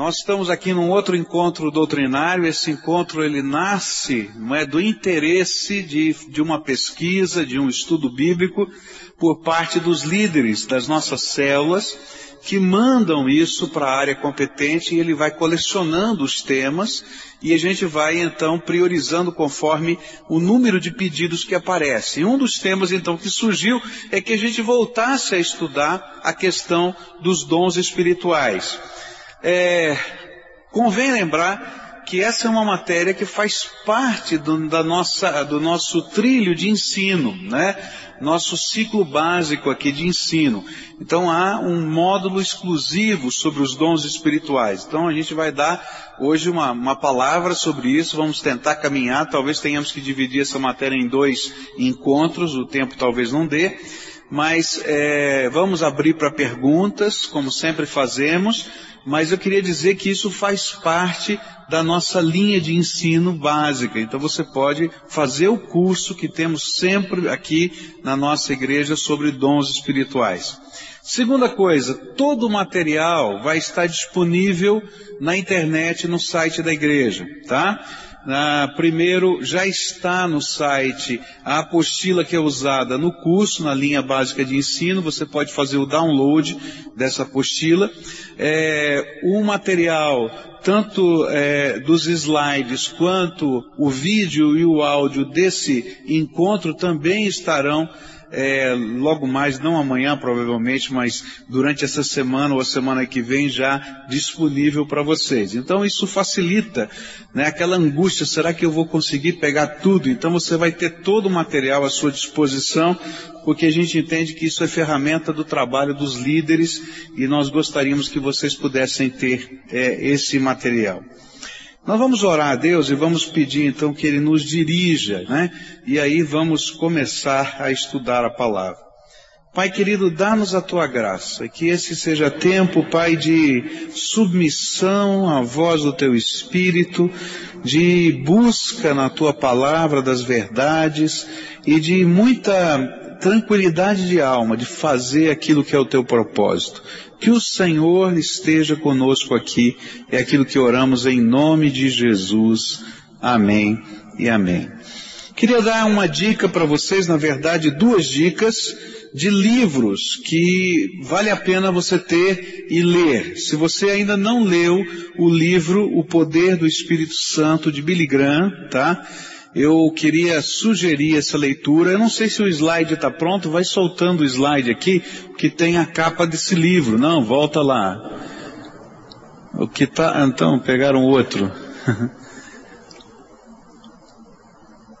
Nós estamos aqui num outro encontro doutrinário. Esse encontro ele nasce não é, do interesse de, de uma pesquisa, de um estudo bíblico por parte dos líderes das nossas células que mandam isso para a área competente e ele vai colecionando os temas e a gente vai então priorizando conforme o número de pedidos que aparecem. Um dos temas então que surgiu é que a gente voltasse a estudar a questão dos dons espirituais. É, convém lembrar que essa é uma matéria que faz parte do, da nossa, do nosso trilho de ensino, né? Nosso ciclo básico aqui de ensino. Então há um módulo exclusivo sobre os dons espirituais. Então a gente vai dar hoje uma, uma palavra sobre isso, vamos tentar caminhar, talvez tenhamos que dividir essa matéria em dois encontros, o tempo talvez não dê, mas é, vamos abrir para perguntas, como sempre fazemos mas eu queria dizer que isso faz parte da nossa linha de ensino básica. Então você pode fazer o curso que temos sempre aqui na nossa igreja sobre dons espirituais. Segunda coisa, todo o material vai estar disponível na internet no site da igreja, tá? Ah, primeiro, já está no site a apostila que é usada no curso, na linha básica de ensino, você pode fazer o download dessa apostila. É, o material, tanto é, dos slides quanto o vídeo e o áudio desse encontro também estarão é, logo mais, não amanhã provavelmente, mas durante essa semana ou a semana que vem já disponível para vocês. Então isso facilita né, aquela angústia, será que eu vou conseguir pegar tudo? Então você vai ter todo o material à sua disposição, porque a gente entende que isso é ferramenta do trabalho dos líderes e nós gostaríamos que vocês pudessem ter é, esse material. Nós vamos orar a Deus e vamos pedir então que Ele nos dirija, né? E aí vamos começar a estudar a palavra. Pai querido, dá-nos a tua graça, que esse seja tempo, Pai, de submissão à voz do teu Espírito, de busca na tua palavra das verdades e de muita tranquilidade de alma, de fazer aquilo que é o teu propósito. Que o Senhor esteja conosco aqui. É aquilo que oramos em nome de Jesus. Amém e amém. Queria dar uma dica para vocês, na verdade, duas dicas de livros que vale a pena você ter e ler. Se você ainda não leu o livro O Poder do Espírito Santo de Billy Graham, tá? Eu queria sugerir essa leitura. Eu não sei se o slide está pronto, vai soltando o slide aqui, que tem a capa desse livro. Não, volta lá. O que tá, então, pegaram outro.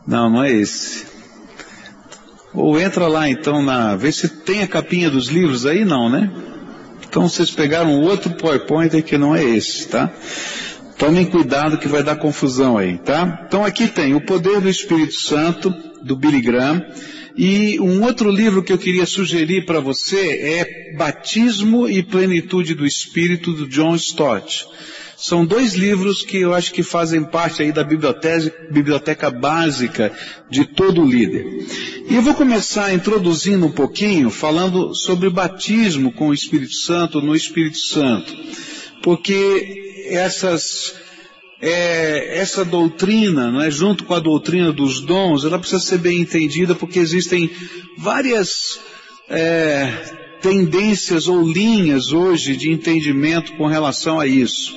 não, não é esse. Ou entra lá então na, vê se tem a capinha dos livros aí, não, né? Então vocês pegaram outro PowerPoint que não é esse, tá? Tomem cuidado que vai dar confusão aí, tá? Então aqui tem O Poder do Espírito Santo, do Billy Graham, e um outro livro que eu queria sugerir para você é Batismo e Plenitude do Espírito, do John Stott. São dois livros que eu acho que fazem parte aí da biblioteca, biblioteca básica de todo líder. E eu vou começar introduzindo um pouquinho, falando sobre batismo com o Espírito Santo, no Espírito Santo. Porque essas, é, essa doutrina, é, junto com a doutrina dos dons, ela precisa ser bem entendida porque existem várias é, tendências ou linhas hoje de entendimento com relação a isso.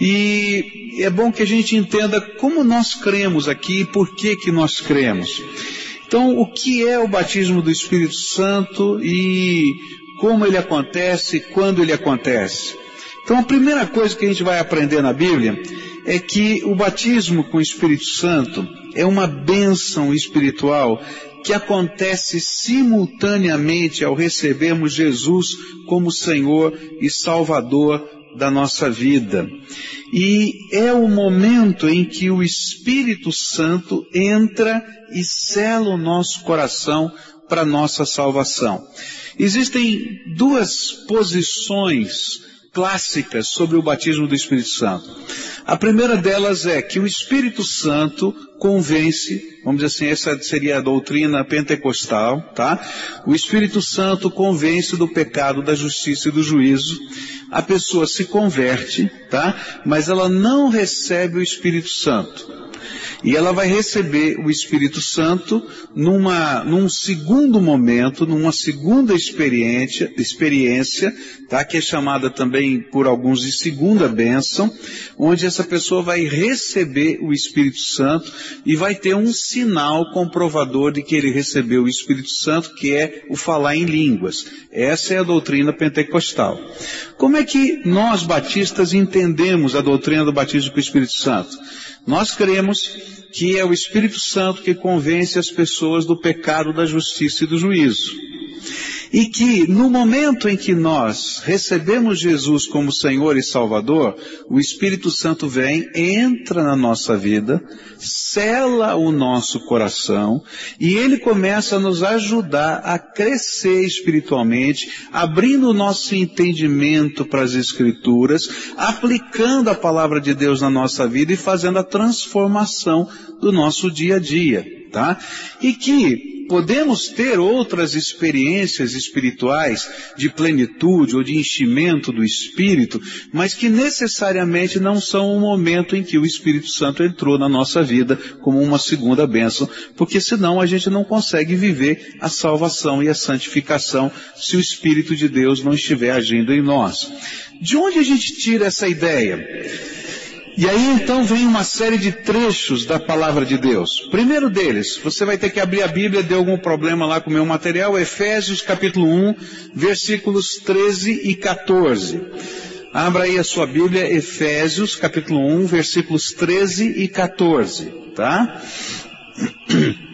E é bom que a gente entenda como nós cremos aqui e por que que nós cremos. Então, o que é o batismo do Espírito Santo e como ele acontece, quando ele acontece? Então a primeira coisa que a gente vai aprender na Bíblia é que o batismo com o Espírito Santo é uma bênção espiritual que acontece simultaneamente ao recebermos Jesus como Senhor e Salvador da nossa vida. E é o momento em que o Espírito Santo entra e sela o nosso coração para nossa salvação. Existem duas posições clássicas sobre o batismo do Espírito Santo. A primeira delas é que o Espírito Santo convence, vamos dizer assim, essa seria a doutrina pentecostal, tá? O Espírito Santo convence do pecado, da justiça e do juízo. A pessoa se converte, tá? Mas ela não recebe o Espírito Santo. E ela vai receber o Espírito Santo numa, num segundo momento, numa segunda experiência, experiência, tá? Que é chamada também por alguns de segunda bênção, onde essa pessoa vai receber o Espírito Santo e vai ter um sinal comprovador de que ele recebeu o Espírito Santo, que é o falar em línguas. Essa é a doutrina pentecostal. Como é que nós batistas entendemos a doutrina do batismo com o Espírito Santo? Nós cremos que é o Espírito Santo que convence as pessoas do pecado, da justiça e do juízo. E que no momento em que nós recebemos Jesus como Senhor e Salvador, o Espírito Santo vem, entra na nossa vida, cela o nosso coração e ele começa a nos ajudar a crescer espiritualmente, abrindo o nosso entendimento para as Escrituras, aplicando a palavra de Deus na nossa vida e fazendo a transformação do nosso dia a dia, tá? E que podemos ter outras experiências espirituais de plenitude ou de enchimento do Espírito, mas que necessariamente não são o momento em que o Espírito Santo entrou na nossa vida como uma segunda bênção, porque senão a gente não consegue viver a salvação e a santificação se o Espírito de Deus não estiver agindo em nós. De onde a gente tira essa ideia? E aí então vem uma série de trechos da palavra de Deus. Primeiro deles, você vai ter que abrir a Bíblia, deu algum problema lá com o meu material, Efésios capítulo 1, versículos 13 e 14. Abra aí a sua Bíblia, Efésios capítulo 1, versículos 13 e 14, tá?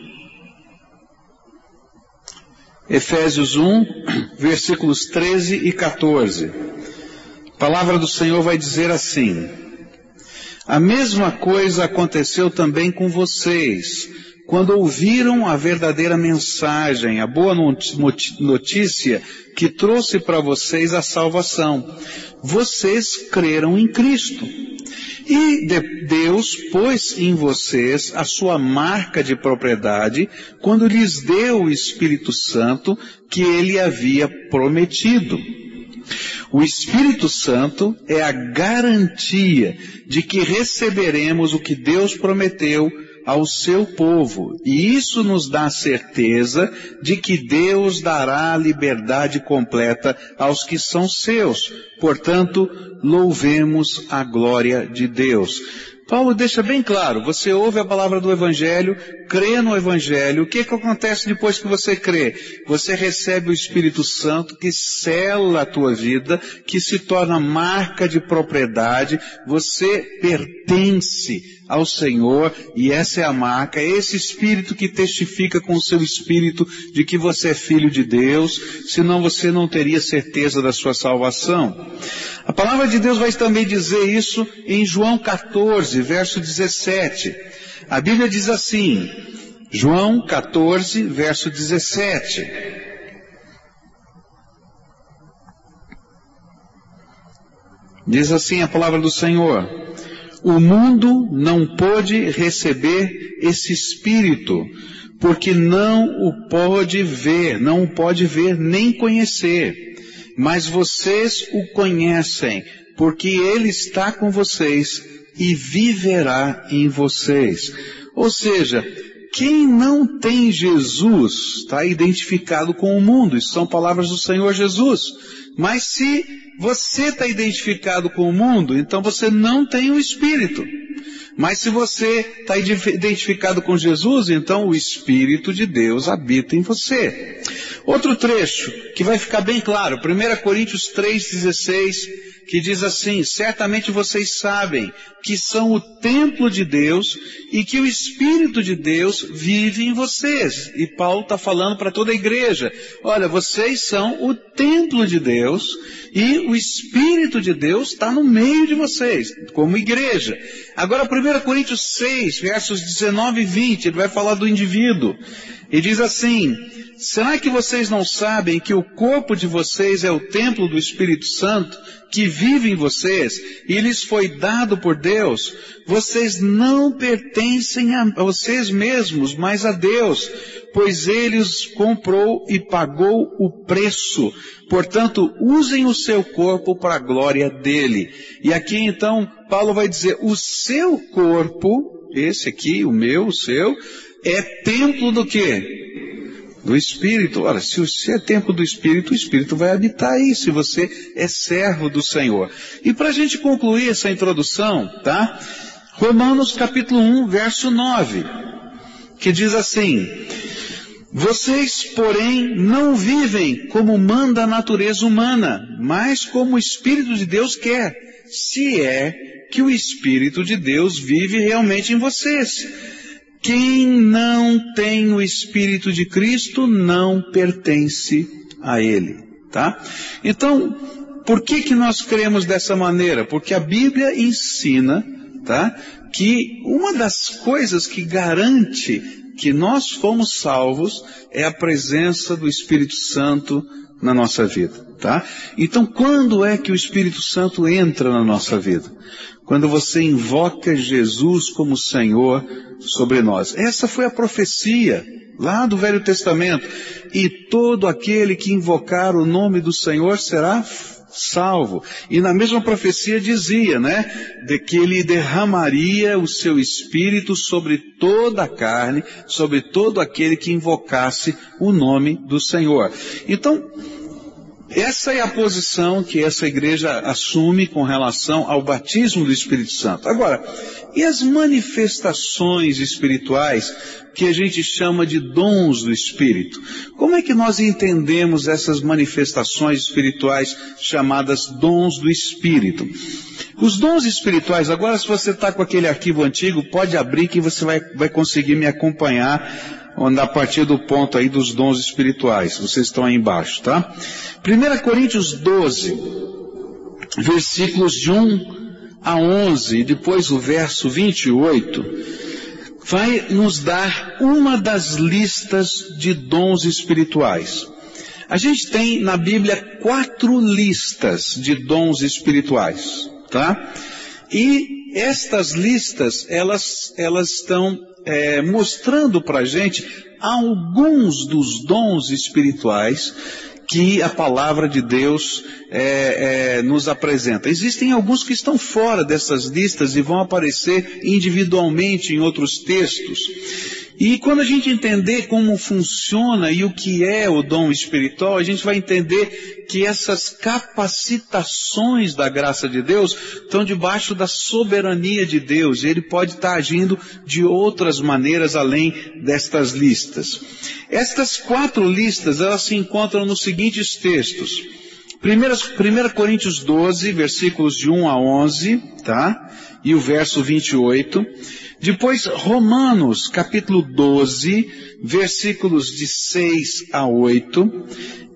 Efésios 1, versículos 13 e 14. A palavra do Senhor vai dizer assim, a mesma coisa aconteceu também com vocês, quando ouviram a verdadeira mensagem, a boa notícia que trouxe para vocês a salvação. Vocês creram em Cristo. E Deus pôs em vocês a sua marca de propriedade quando lhes deu o Espírito Santo que ele havia prometido. O Espírito Santo é a garantia de que receberemos o que Deus prometeu ao seu povo. E isso nos dá certeza de que Deus dará liberdade completa aos que são seus. Portanto, louvemos a glória de Deus. Paulo deixa bem claro, você ouve a palavra do Evangelho, crê no Evangelho, o que, que acontece depois que você crê? Você recebe o Espírito Santo que sela a tua vida, que se torna marca de propriedade, você pertence ao Senhor, e essa é a marca, é esse Espírito que testifica com o seu Espírito de que você é filho de Deus, senão você não teria certeza da sua salvação. A palavra de Deus vai também dizer isso em João 14, verso 17. A Bíblia diz assim, João 14, verso 17. Diz assim a palavra do Senhor o mundo não pôde receber esse Espírito, porque não o pode ver, não o pode ver nem conhecer. Mas vocês o conhecem, porque ele está com vocês e viverá em vocês. Ou seja, quem não tem Jesus está identificado com o mundo. Isso são palavras do Senhor Jesus. Mas se você está identificado com o mundo, então você não tem o Espírito. Mas se você está identificado com Jesus, então o Espírito de Deus habita em você. Outro trecho que vai ficar bem claro, 1 Coríntios 3,16, que diz assim, certamente vocês sabem que são o templo de Deus e que o Espírito de Deus vive em vocês. E Paulo está falando para toda a igreja, olha, vocês são o templo de Deus e o Espírito de Deus está no meio de vocês, como igreja. Agora 1 Coríntios 6, versos 19 e 20, ele vai falar do indivíduo. E diz assim, será que vocês não sabem que o corpo de vocês é o templo do Espírito Santo, que vive em vocês, e lhes foi dado por Deus? Vocês não pertencem a vocês mesmos, mas a Deus, pois Ele os comprou e pagou o preço. Portanto, usem o seu corpo para a glória dele. E aqui então, Paulo vai dizer, o seu corpo, esse aqui, o meu, o seu, é templo do quê? Do Espírito. Ora, se você é templo do Espírito, o Espírito vai habitar aí, se você é servo do Senhor. E para a gente concluir essa introdução, tá? Romanos capítulo 1, verso 9, que diz assim, vocês, porém, não vivem como manda a natureza humana, mas como o Espírito de Deus quer, se é que o Espírito de Deus vive realmente em vocês. Quem não tem o Espírito de Cristo não pertence a Ele, tá? Então, por que que nós cremos dessa maneira? Porque a Bíblia ensina, tá? Que uma das coisas que garante que nós fomos salvos é a presença do Espírito Santo na nossa vida, tá? Então, quando é que o Espírito Santo entra na nossa vida? Quando você invoca Jesus como Senhor sobre nós. Essa foi a profecia lá do Velho Testamento. E todo aquele que invocar o nome do Senhor será salvo. E na mesma profecia dizia, né, de que ele derramaria o seu espírito sobre toda a carne, sobre todo aquele que invocasse o nome do Senhor. Então, essa é a posição que essa igreja assume com relação ao batismo do Espírito Santo. Agora, e as manifestações espirituais que a gente chama de dons do Espírito? Como é que nós entendemos essas manifestações espirituais chamadas dons do Espírito? Os dons espirituais, agora se você está com aquele arquivo antigo, pode abrir que você vai, vai conseguir me acompanhar a partir do ponto aí dos dons espirituais. Vocês estão aí embaixo, tá? 1 Coríntios 12, versículos de 1 a 11, e depois o verso 28, vai nos dar uma das listas de dons espirituais. A gente tem na Bíblia quatro listas de dons espirituais, tá? E estas listas, elas, elas estão é, mostrando para a gente alguns dos dons espirituais que a palavra de Deus é, é, nos apresenta. Existem alguns que estão fora dessas listas e vão aparecer individualmente em outros textos. E quando a gente entender como funciona e o que é o dom espiritual, a gente vai entender que essas capacitações da graça de Deus estão debaixo da soberania de Deus. Ele pode estar agindo de outras maneiras além destas listas. Estas quatro listas, elas se encontram nos seguintes textos. 1 Coríntios 12, versículos de 1 a 11, tá? E o verso 28. Depois, Romanos, capítulo 12, versículos de 6 a 8.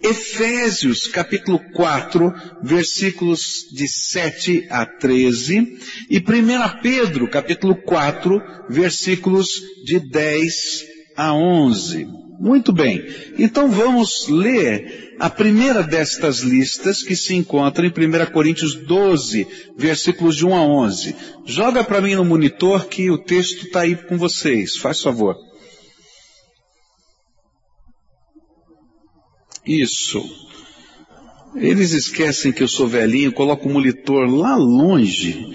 Efésios, capítulo 4, versículos de 7 a 13. E 1 Pedro, capítulo 4, versículos de 10 a 11. Muito bem. Então vamos ler a primeira destas listas que se encontra em 1 Coríntios 12, versículos de 1 a 11. Joga para mim no monitor que o texto está aí com vocês. Faz favor. Isso. Eles esquecem que eu sou velhinho, coloco o monitor lá longe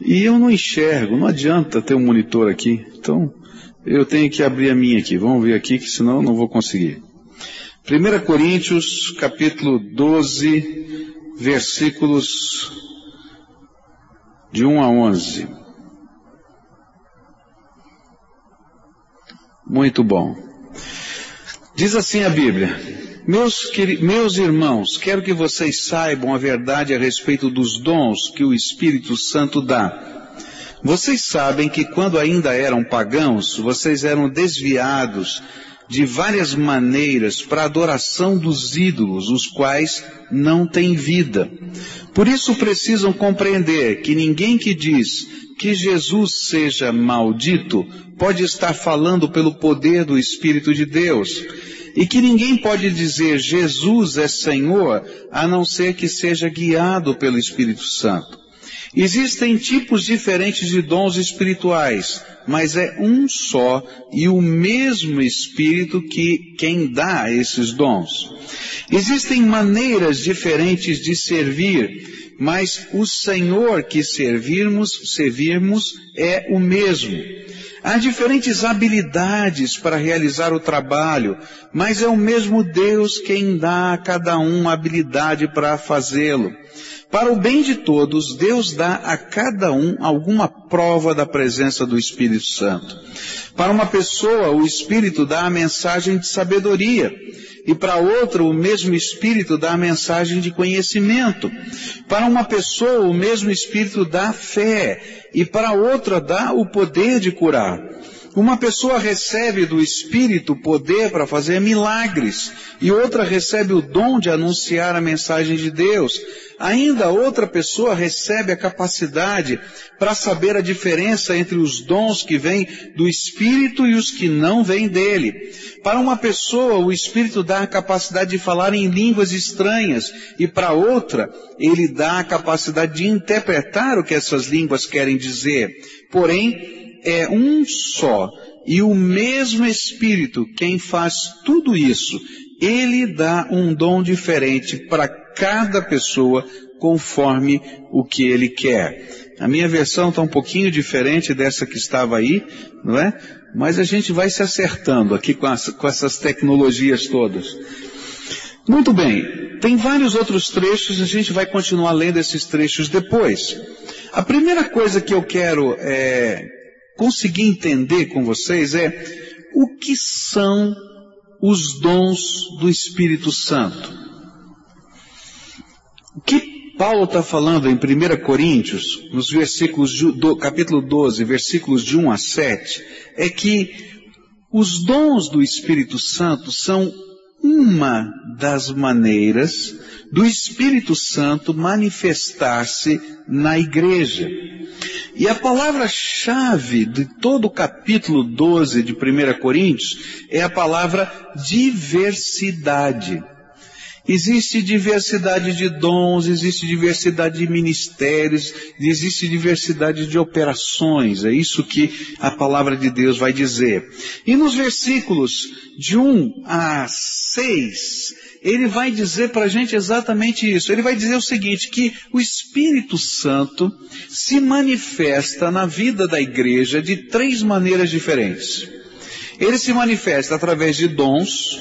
e eu não enxergo. Não adianta ter um monitor aqui. Então, eu tenho que abrir a minha aqui. Vamos ver aqui, que senão eu não vou conseguir. 1 Coríntios, capítulo 12, versículos de 1 a 11. Muito bom. Diz assim a Bíblia: meus, meus irmãos, quero que vocês saibam a verdade a respeito dos dons que o Espírito Santo dá vocês sabem que quando ainda eram pagãos, vocês eram desviados de várias maneiras para a adoração dos ídolos, os quais não têm vida. Por isso precisam compreender que ninguém que diz que Jesus seja maldito pode estar falando pelo poder do Espírito de Deus. E que ninguém pode dizer Jesus é Senhor a não ser que seja guiado pelo Espírito Santo. Existem tipos diferentes de dons espirituais, mas é um só e o mesmo Espírito que quem dá esses dons. Existem maneiras diferentes de servir, mas o Senhor que servirmos, servirmos é o mesmo. Há diferentes habilidades para realizar o trabalho, mas é o mesmo Deus quem dá a cada um habilidade para fazê-lo. Para o bem de todos, Deus dá a cada um alguma prova da presença do Espírito Santo. Para uma pessoa, o Espírito dá a mensagem de sabedoria, e para outra, o mesmo Espírito dá a mensagem de conhecimento. Para uma pessoa, o mesmo Espírito dá fé, e para outra dá o poder de curar. Uma pessoa recebe do Espírito poder para fazer milagres, e outra recebe o dom de anunciar a mensagem de Deus. Ainda outra pessoa recebe a capacidade para saber a diferença entre os dons que vêm do Espírito e os que não vêm dele. Para uma pessoa, o Espírito dá a capacidade de falar em línguas estranhas, e para outra, ele dá a capacidade de interpretar o que essas línguas querem dizer. Porém, é um só e o mesmo Espírito quem faz tudo isso. Ele dá um dom diferente para cada pessoa conforme o que ele quer. A minha versão está um pouquinho diferente dessa que estava aí, não é? Mas a gente vai se acertando aqui com, as, com essas tecnologias todas. Muito bem, tem vários outros trechos, a gente vai continuar lendo esses trechos depois. A primeira coisa que eu quero é, conseguir entender com vocês é o que são os dons do Espírito Santo. O que Paulo está falando em 1 Coríntios, nos versículos do capítulo 12, versículos de 1 a 7, é que os dons do Espírito Santo são uma das maneiras do Espírito Santo manifestar-se na igreja. E a palavra-chave de todo o capítulo 12 de 1 Coríntios é a palavra diversidade. Existe diversidade de dons, existe diversidade de ministérios, existe diversidade de operações. É isso que a palavra de Deus vai dizer. E nos versículos de 1 a 6, ele vai dizer para a gente exatamente isso. Ele vai dizer o seguinte, que o Espírito Santo se manifesta na vida da igreja de três maneiras diferentes. Ele se manifesta através de dons,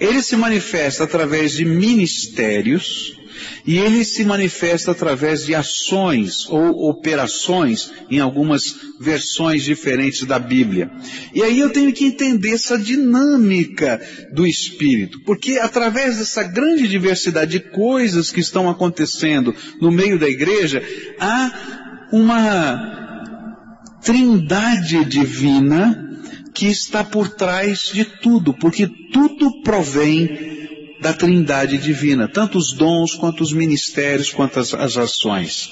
ele se manifesta através de ministérios e ele se manifesta através de ações ou operações em algumas versões diferentes da Bíblia. E aí eu tenho que entender essa dinâmica do Espírito, porque através dessa grande diversidade de coisas que estão acontecendo no meio da igreja, há uma trindade divina que está por trás de tudo, porque tudo provém da trindade divina, tanto os dons quanto os ministérios, quanto as, as ações.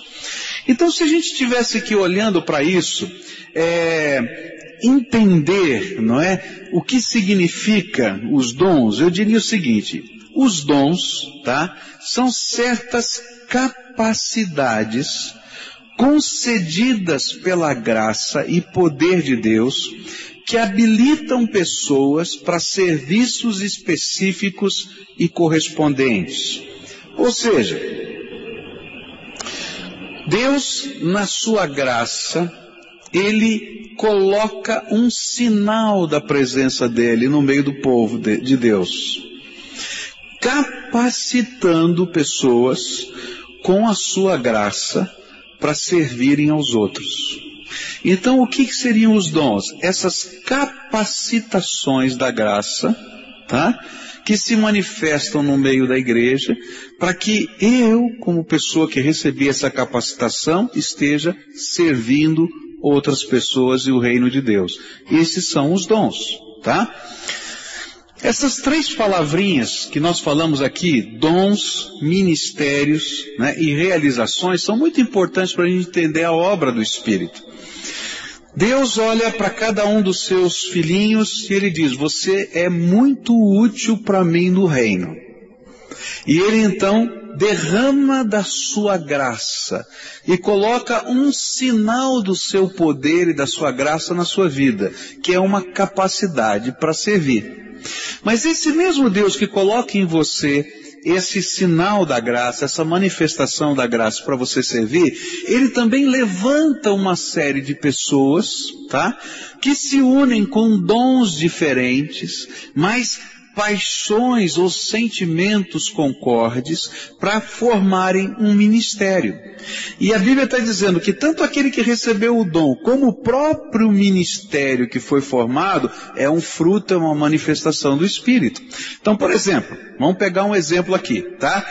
Então, se a gente estivesse aqui olhando para isso, é, entender, não é, o que significa os dons, eu diria o seguinte: os dons, tá, são certas capacidades concedidas pela graça e poder de Deus que habilitam pessoas para serviços específicos e correspondentes. Ou seja, Deus, na sua graça, ele coloca um sinal da presença dele no meio do povo de Deus, capacitando pessoas com a sua graça para servirem aos outros. Então, o que, seriam os dons? Essas capacitações da graça, tá? Que se manifestam no meio da igreja, para que eu, como pessoa que recebi essa capacitação, esteja servindo outras pessoas e o reino de Deus. Esses são os dons, tá? Essas três palavrinhas que nós falamos aqui, dons, ministérios né, e realizações, são muito importantes para a gente entender a obra do Espírito. Deus olha para cada um dos seus filhinhos e ele diz: Você é muito útil para mim no reino. E ele então derrama da sua graça e coloca um sinal do seu poder e da sua graça na sua vida, que é uma capacidade para servir. Mas esse mesmo Deus que coloca em você esse sinal da graça, essa manifestação da graça para você servir, ele também levanta uma série de pessoas, tá? Que se unem com dons diferentes, mas paixões ou sentimentos concordes para formarem um ministério. E a Bíblia está dizendo que tanto aquele que recebeu o dom, como o próprio ministério que foi formado, é um fruto, é uma manifestação do Espírito. Então, por exemplo, vamos pegar um exemplo aqui, tá?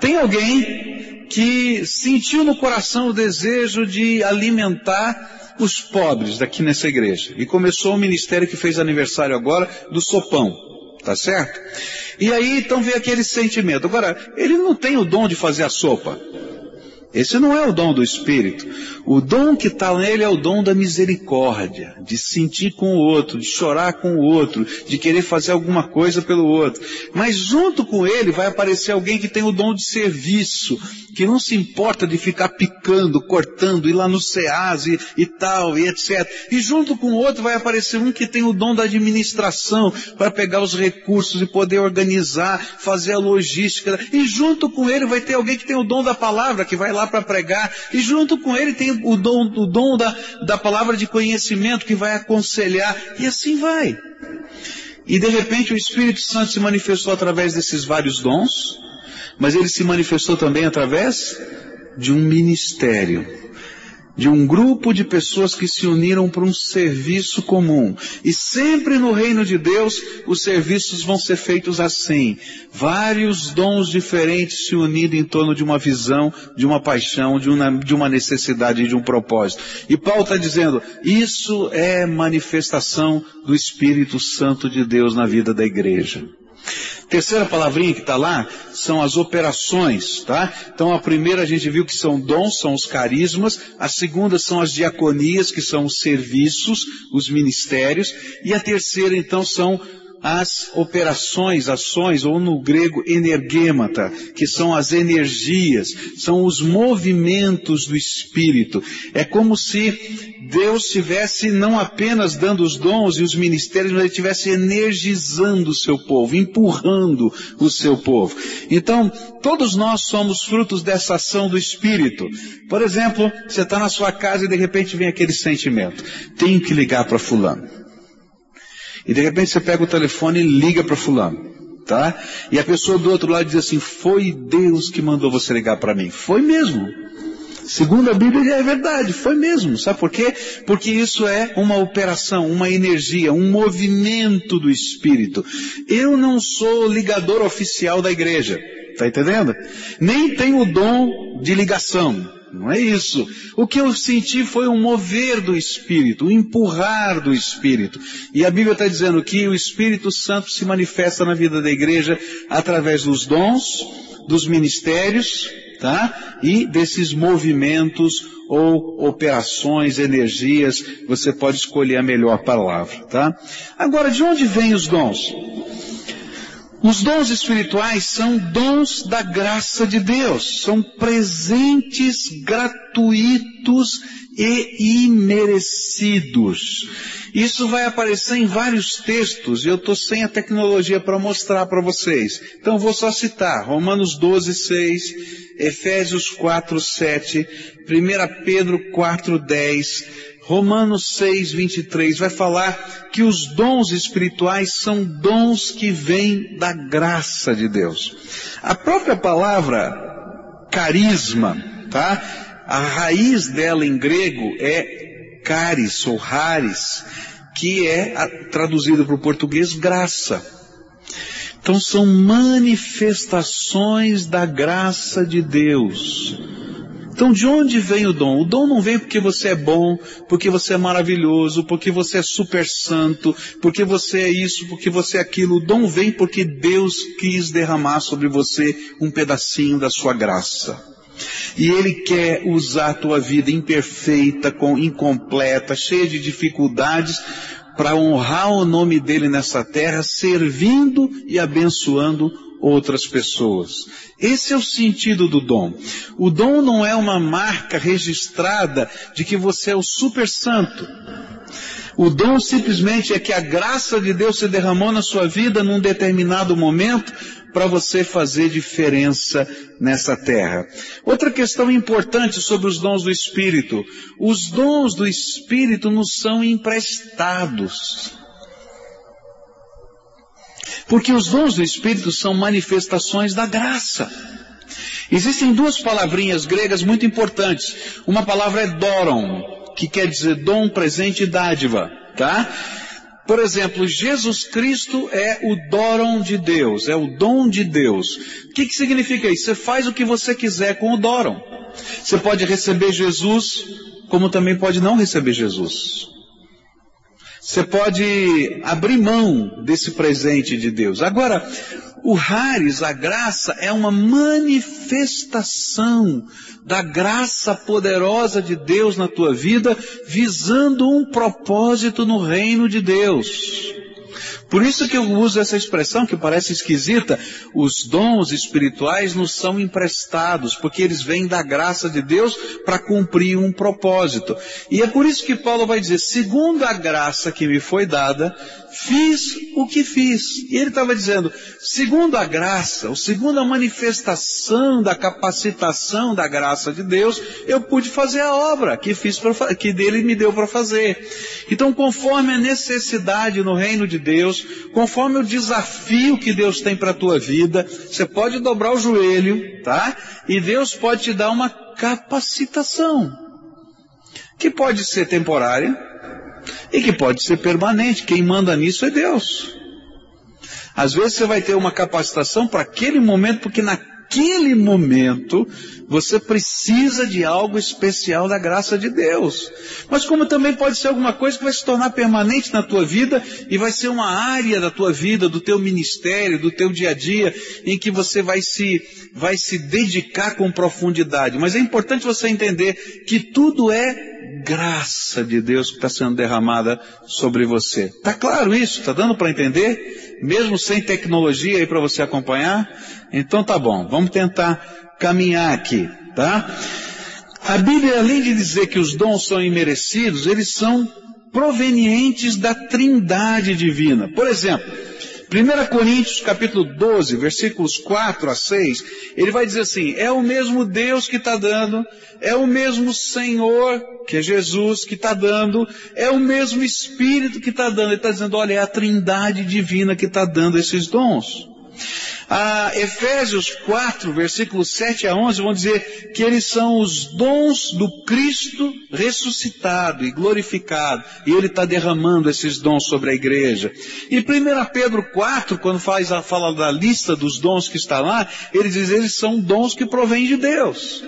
Tem alguém que sentiu no coração o desejo de alimentar os pobres daqui nessa igreja. E começou o ministério que fez aniversário agora do sopão. Tá certo? E aí então vem aquele sentimento. Agora, ele não tem o dom de fazer a sopa. Esse não é o dom do Espírito. O dom que está nele é o dom da misericórdia, de sentir com o outro, de chorar com o outro, de querer fazer alguma coisa pelo outro. Mas junto com ele vai aparecer alguém que tem o dom de serviço, que não se importa de ficar picando, cortando, ir lá no SEAS e, e tal, e etc. E junto com o outro vai aparecer um que tem o dom da administração, para pegar os recursos e poder organizar, fazer a logística. E junto com ele vai ter alguém que tem o dom da palavra, que vai lá para pregar. E junto com ele tem o dom, o dom da, da palavra de conhecimento, que vai aconselhar. E assim vai. E de repente o Espírito Santo se manifestou através desses vários dons, mas ele se manifestou também através de um ministério de um grupo de pessoas que se uniram para um serviço comum. E sempre no reino de Deus, os serviços vão ser feitos assim. Vários dons diferentes se unindo em torno de uma visão, de uma paixão, de uma, de uma necessidade de um propósito. E Paulo está dizendo, isso é manifestação do Espírito Santo de Deus na vida da igreja. Terceira palavrinha que está lá são as operações, tá? Então a primeira a gente viu que são dons, são os carismas, a segunda são as diaconias, que são os serviços, os ministérios, e a terceira então são as operações, ações, ou no grego energêmata, que são as energias, são os movimentos do Espírito. É como se Deus estivesse não apenas dando os dons e os ministérios, mas ele estivesse energizando o seu povo, empurrando o seu povo. Então, todos nós somos frutos dessa ação do Espírito. Por exemplo, você está na sua casa e de repente vem aquele sentimento, tenho que ligar para fulano. E de repente você pega o telefone e liga para fulano. Tá? E a pessoa do outro lado diz assim, foi Deus que mandou você ligar para mim. Foi mesmo. Segundo a Bíblia é verdade, foi mesmo. Sabe por quê? Porque isso é uma operação, uma energia, um movimento do Espírito. Eu não sou ligador oficial da igreja. Tá entendendo? Nem tenho o dom de ligação. Não é isso. O que eu senti foi um mover do Espírito, um empurrar do Espírito. E a Bíblia está dizendo que o Espírito Santo se manifesta na vida da igreja através dos dons, dos ministérios, tá? E desses movimentos ou operações, energias, você pode escolher a melhor palavra, tá? Agora, de onde vêm os dons? Os dons espirituais são dons da graça de Deus, são presentes gratuitos e imerecidos. Isso vai aparecer em vários textos e eu estou sem a tecnologia para mostrar para vocês. Então vou só citar Romanos 12, 6, Efésios 4, 7, 1 Pedro 4, 10, Romanos 6, 23 vai falar que os dons espirituais são dons que vêm da graça de Deus. A própria palavra carisma, tá? A raiz dela em grego é caris ou raris, que é traduzido para o português graça. Então são manifestações da graça de Deus Então de onde vem o dom? O dom não vem porque você é bom, porque você é maravilhoso, porque você é super santo, porque você é isso, porque você é aquilo. O dom vem porque Deus quis derramar sobre você um pedacinho da sua graça. E Ele quer usar a tua vida imperfeita, incompleta, cheia de dificuldades, para honrar o nome dele nessa terra, servindo e abençoando outras pessoas. Esse é o sentido do dom. O dom não é uma marca registrada de que você é o super santo. O dom simplesmente é que a graça de Deus se derramou na sua vida num determinado momento para você fazer diferença nessa terra. Outra questão importante sobre os dons do Espírito. Os dons do Espírito nos são emprestados. Porque os dons do Espírito são manifestações da graça. Existem duas palavrinhas gregas muito importantes. Uma palavra é doron, que quer dizer dom, presente e dádiva, tá? Por exemplo, Jesus Cristo é o doron de Deus, é o dom de Deus. O que, que significa isso? Você faz o que você quiser com o doron. Você pode receber Jesus, como também pode não receber Jesus. Você pode abrir mão desse presente de Deus. Agora, o Haris, a graça, é uma manifestação da graça poderosa de Deus na tua vida, visando um propósito no reino de Deus. Por isso que eu uso essa expressão que parece esquisita. Os dons espirituais nos são emprestados, porque eles vêm da graça de Deus para cumprir um propósito. E é por isso que Paulo vai dizer, segundo a graça que me foi dada, fiz o que fiz. E ele estava dizendo, segundo a graça, ou segundo a manifestação da capacitação da graça de Deus, eu pude fazer a obra que fiz pra, que dele me deu para fazer. Então, conforme a necessidade no reino de Deus, conforme o desafio que Deus tem para a tua vida, você pode dobrar o joelho, tá? E Deus pode te dar uma capacitação, que pode ser temporária, e que pode ser permanente. Quem manda nisso é Deus. Às vezes você vai ter uma capacitação para aquele momento, porque naquele momento você precisa de algo especial da graça de Deus. Mas como também pode ser alguma coisa que vai se tornar permanente na tua vida e vai ser uma área da tua vida, do teu ministério, do teu dia a dia, em que você vai se, vai se dedicar com profundidade. Mas é importante você entender que tudo é graça de Deus que está sendo derramada sobre você. Tá claro isso? Tá dando para entender? Mesmo sem tecnologia aí para você acompanhar? Então tá bom, vamos tentar caminhar aqui, tá? A Bíblia, além de dizer que os dons são imerecidos, eles são provenientes da trindade divina. Por exemplo, 1 Coríntios capítulo 12, versículos 4 a 6, ele vai dizer assim, é o mesmo Deus que está dando, é o mesmo Senhor, que é Jesus, que está dando, é o mesmo Espírito que está dando. Ele está dizendo, olha, é a trindade divina que está dando esses dons. A Efésios 4, versículos 7 a 11 vão dizer que eles são os dons do Cristo ressuscitado e glorificado. E ele está derramando esses dons sobre a igreja. E 1 Pedro 4, quando faz a, fala da lista dos dons que está lá, ele diz eles são dons que provêm de Deus.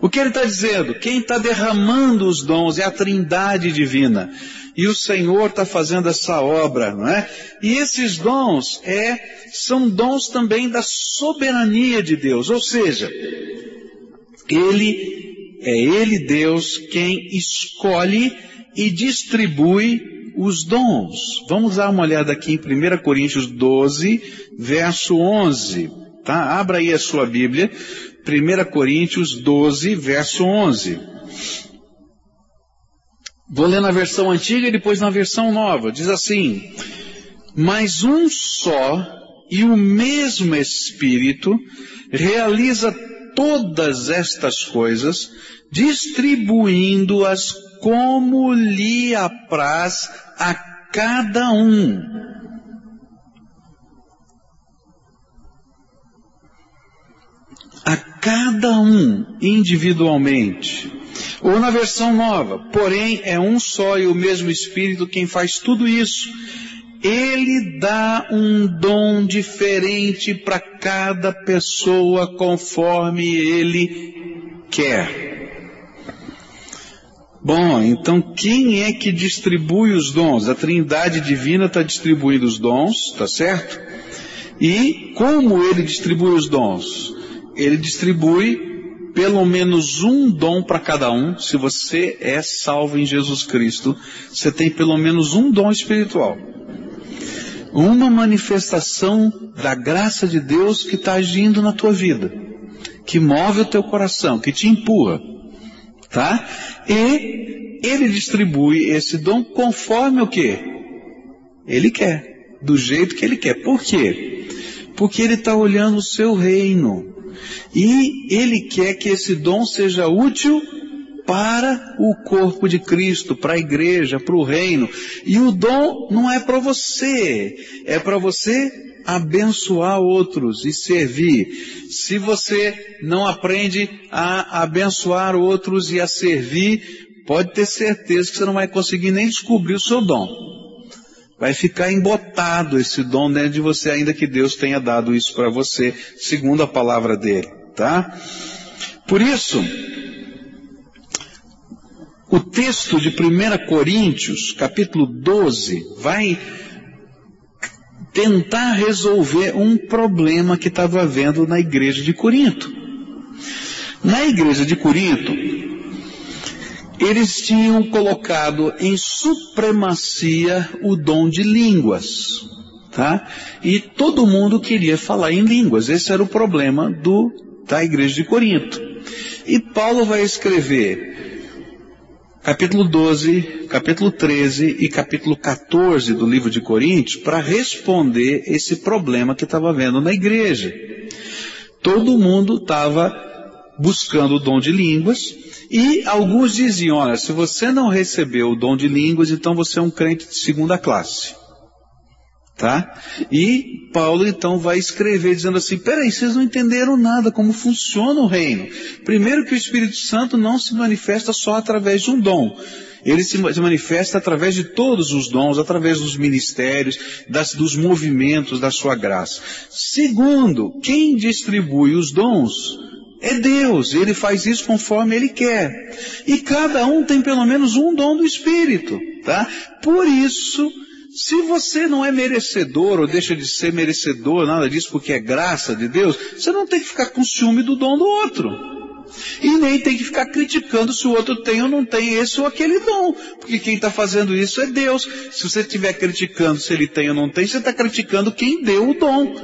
O que ele está dizendo? Quem está derramando os dons é a trindade divina e o Senhor está fazendo essa obra, não é? E esses dons é, são dons também da soberania de Deus, ou seja, Ele, é Ele Deus quem escolhe e distribui os dons. Vamos dar uma olhada aqui em 1 Coríntios 12, verso 11, tá? Abra aí a sua Bíblia, 1 Coríntios 12, verso 11. Vou ler na versão antiga e depois na versão nova. Diz assim: Mas um só e o mesmo Espírito realiza todas estas coisas, distribuindo-as como lhe apraz a cada um. A cada um individualmente. Ou na versão nova, porém é um só e o mesmo Espírito quem faz tudo isso. Ele dá um dom diferente para cada pessoa conforme ele quer. Bom, então quem é que distribui os dons? A Trindade Divina está distribuindo os dons, tá certo? E como ele distribui os dons? Ele distribui pelo menos um dom para cada um. Se você é salvo em Jesus Cristo, você tem pelo menos um dom espiritual. Uma manifestação da graça de Deus que está agindo na tua vida, que move o teu coração, que te empurra, tá? E ele distribui esse dom conforme o que? Ele quer, do jeito que ele quer. Por quê? Porque ele está olhando o seu reino. E ele quer que esse dom seja útil para o corpo de Cristo, para a igreja, para o reino. E o dom não é para você, é para você abençoar outros e servir. Se você não aprende a abençoar outros e a servir, pode ter certeza que você não vai conseguir nem descobrir o seu dom. Vai ficar embotado esse dom dentro de você, ainda que Deus tenha dado isso para você, segundo a palavra dele, tá? Por isso, o texto de 1 Coríntios, capítulo 12, vai tentar resolver um problema que estava havendo na igreja de Corinto. Na igreja de Corinto, eles tinham colocado em supremacia o dom de línguas, tá? E todo mundo queria falar em línguas. Esse era o problema do, da igreja de Corinto. E Paulo vai escrever capítulo 12, capítulo 13 e capítulo 14 do livro de Coríntios para responder esse problema que estava havendo na igreja. Todo mundo estava buscando o dom de línguas e alguns diziam, olha, se você não recebeu o dom de línguas, então você é um crente de segunda classe. Tá? E Paulo então vai escrever dizendo assim, peraí, vocês não entenderam nada como funciona o reino. Primeiro que o Espírito Santo não se manifesta só através de um dom. Ele se manifesta através de todos os dons, através dos ministérios, das, dos movimentos da sua graça. Segundo, quem distribui os dons é Deus, ele faz isso conforme ele quer. E cada um tem pelo menos um dom do Espírito, tá? Por isso, se você não é merecedor ou deixa de ser merecedor, nada disso porque é graça de Deus, você não tem que ficar com ciúme do dom do outro. E nem tem que ficar criticando se o outro tem ou não tem esse ou aquele dom. Porque quem está fazendo isso é Deus. Se você estiver criticando se ele tem ou não tem, você está criticando quem deu o dom.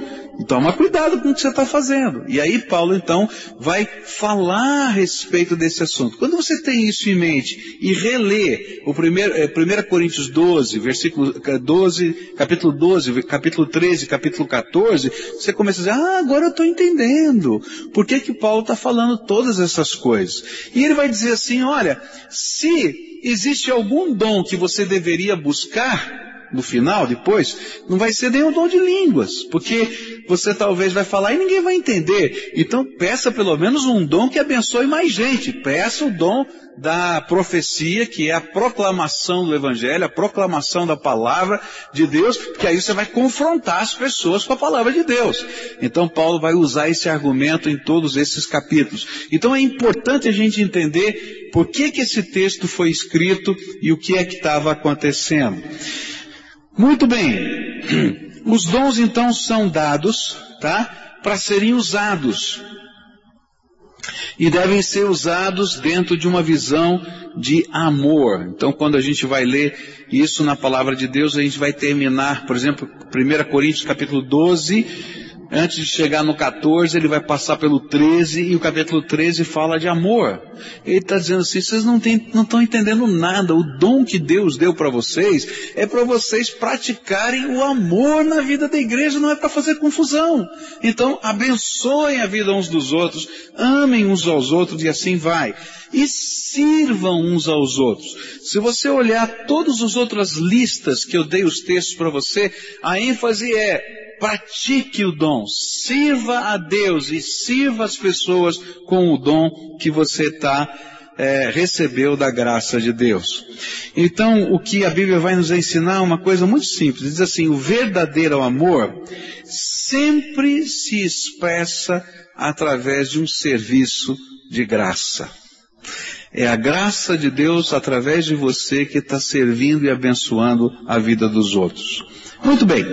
Toma cuidado com o que você está fazendo. E aí Paulo então vai falar a respeito desse assunto. Quando você tem isso em mente e relê o primeiro, é, 1 Coríntios 12, versículo 12, capítulo 12, capítulo 13, capítulo 14, você começa a dizer, ah, agora eu estou entendendo. Por que que Paulo está falando todas essas coisas? E ele vai dizer assim, olha, se existe algum dom que você deveria buscar, no final, depois, não vai ser nenhum dom de línguas, porque você talvez vai falar e ninguém vai entender. Então peça pelo menos um dom que abençoe mais gente. Peça o dom da profecia, que é a proclamação do Evangelho, a proclamação da palavra de Deus, porque aí você vai confrontar as pessoas com a palavra de Deus. Então Paulo vai usar esse argumento em todos esses capítulos. Então é importante a gente entender por que que esse texto foi escrito e o que é que estava acontecendo. Muito bem. Os dons então são dados, tá? Para serem usados. E devem ser usados dentro de uma visão de amor. Então, quando a gente vai ler isso na palavra de Deus, a gente vai terminar, por exemplo, 1 Coríntios capítulo 12, Antes de chegar no 14, ele vai passar pelo 13 e o capítulo 13 fala de amor. Ele está dizendo assim, vocês não estão entendendo nada. O dom que Deus deu para vocês é para vocês praticarem o amor na vida da igreja, não é para fazer confusão. Então, abençoem a vida uns dos outros, amem uns aos outros e assim vai. E sirvam uns aos outros. Se você olhar todas as outras listas que eu dei os textos para você, a ênfase é pratique o dom, sirva a Deus e sirva as pessoas com o dom que você está é, recebeu da graça de Deus. Então, o que a Bíblia vai nos ensinar é uma coisa muito simples. Diz assim, o verdadeiro amor sempre se expressa através de um serviço de graça. É a graça de Deus através de você que está servindo e abençoando a vida dos outros. Muito bem.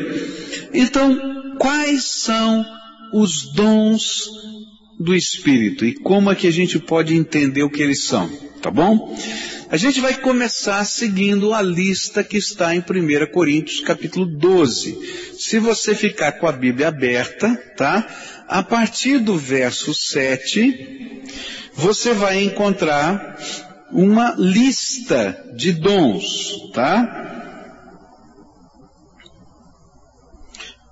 Então, quais são os dons do Espírito e como é que a gente pode entender o que eles são? Tá bom? A gente vai começar seguindo a lista que está em 1 Coríntios capítulo 12. Se você ficar com a Bíblia aberta, tá? A partir do verso 7, você vai encontrar uma lista de dons, tá?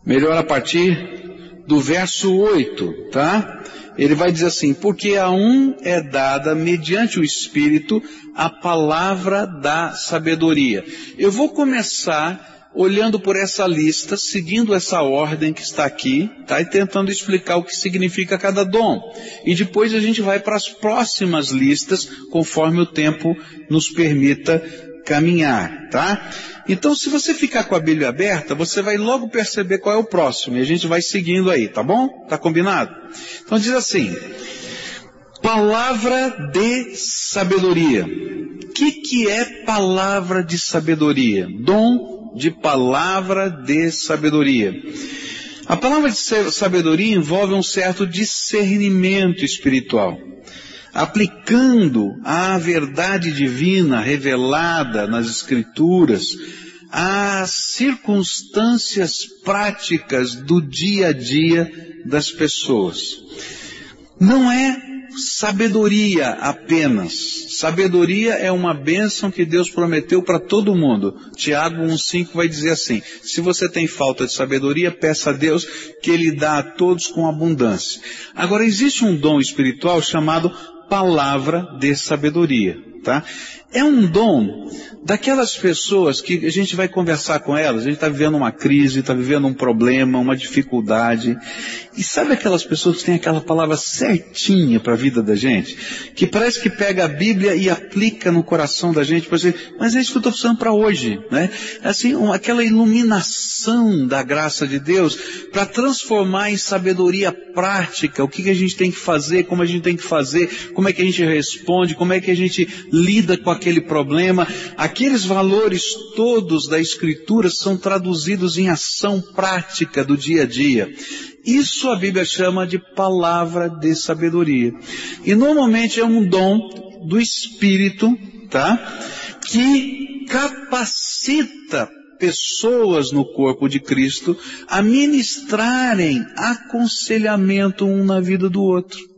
Melhor a partir do verso 8, tá? Ele vai dizer assim, porque a um é dada, mediante o Espírito, a palavra da sabedoria. Eu vou começar olhando por essa lista, seguindo essa ordem que está aqui, tá? E tentando explicar o que significa cada dom. E depois a gente vai para as próximas listas, conforme o tempo nos permita caminhar, tá? Então, se você ficar com a Bíblia aberta, você vai logo perceber qual é o próximo, e a gente vai seguindo aí, tá bom? Tá combinado? Então diz assim, palavra de sabedoria. O que, que é palavra de sabedoria? Dom de palavra de sabedoria. A palavra de sabedoria envolve um certo discernimento espiritual aplicando a verdade divina revelada nas Escrituras às circunstâncias práticas do dia a dia das pessoas. Não é sabedoria apenas. Sabedoria é uma bênção que Deus prometeu para todo mundo. Tiago 1,5 vai dizer assim, se você tem falta de sabedoria, peça a Deus que Ele dá a todos com abundância. Agora existe um dom espiritual chamado palavra de sabedoria, tá? É um dom daquelas pessoas que a gente vai conversar com elas, a gente está vivendo uma crise, está vivendo um problema, uma dificuldade, e sabe aquelas pessoas que têm aquela palavra certinha para a vida da gente? Que parece que pega a Bíblia e aplica no coração da gente para dizer, mas é isso que eu estou precisando para hoje, né? Assim, um, aquela iluminação da graça de Deus para transformar em sabedoria prática o que, que a gente tem que fazer, como a gente tem que fazer, como é que a gente responde, como é que a gente lida com aquele problema. Aqueles valores todos da Escritura são traduzidos em ação prática do dia a dia. Isso a Bíblia chama de palavra de sabedoria. E normalmente é um dom do Espírito, tá? Que capacita pessoas no corpo de Cristo a ministrarem aconselhamento um na vida do outro.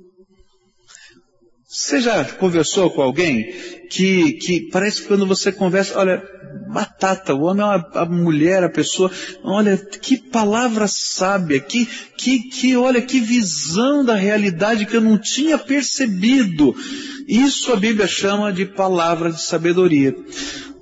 Você já conversou com alguém que, que parece que quando você conversa, olha, batata, o homem, a, a mulher, a pessoa, olha, que palavra sábia, que, que, que, olha, que visão da realidade que eu não tinha percebido. Isso a Bíblia chama de palavra de sabedoria.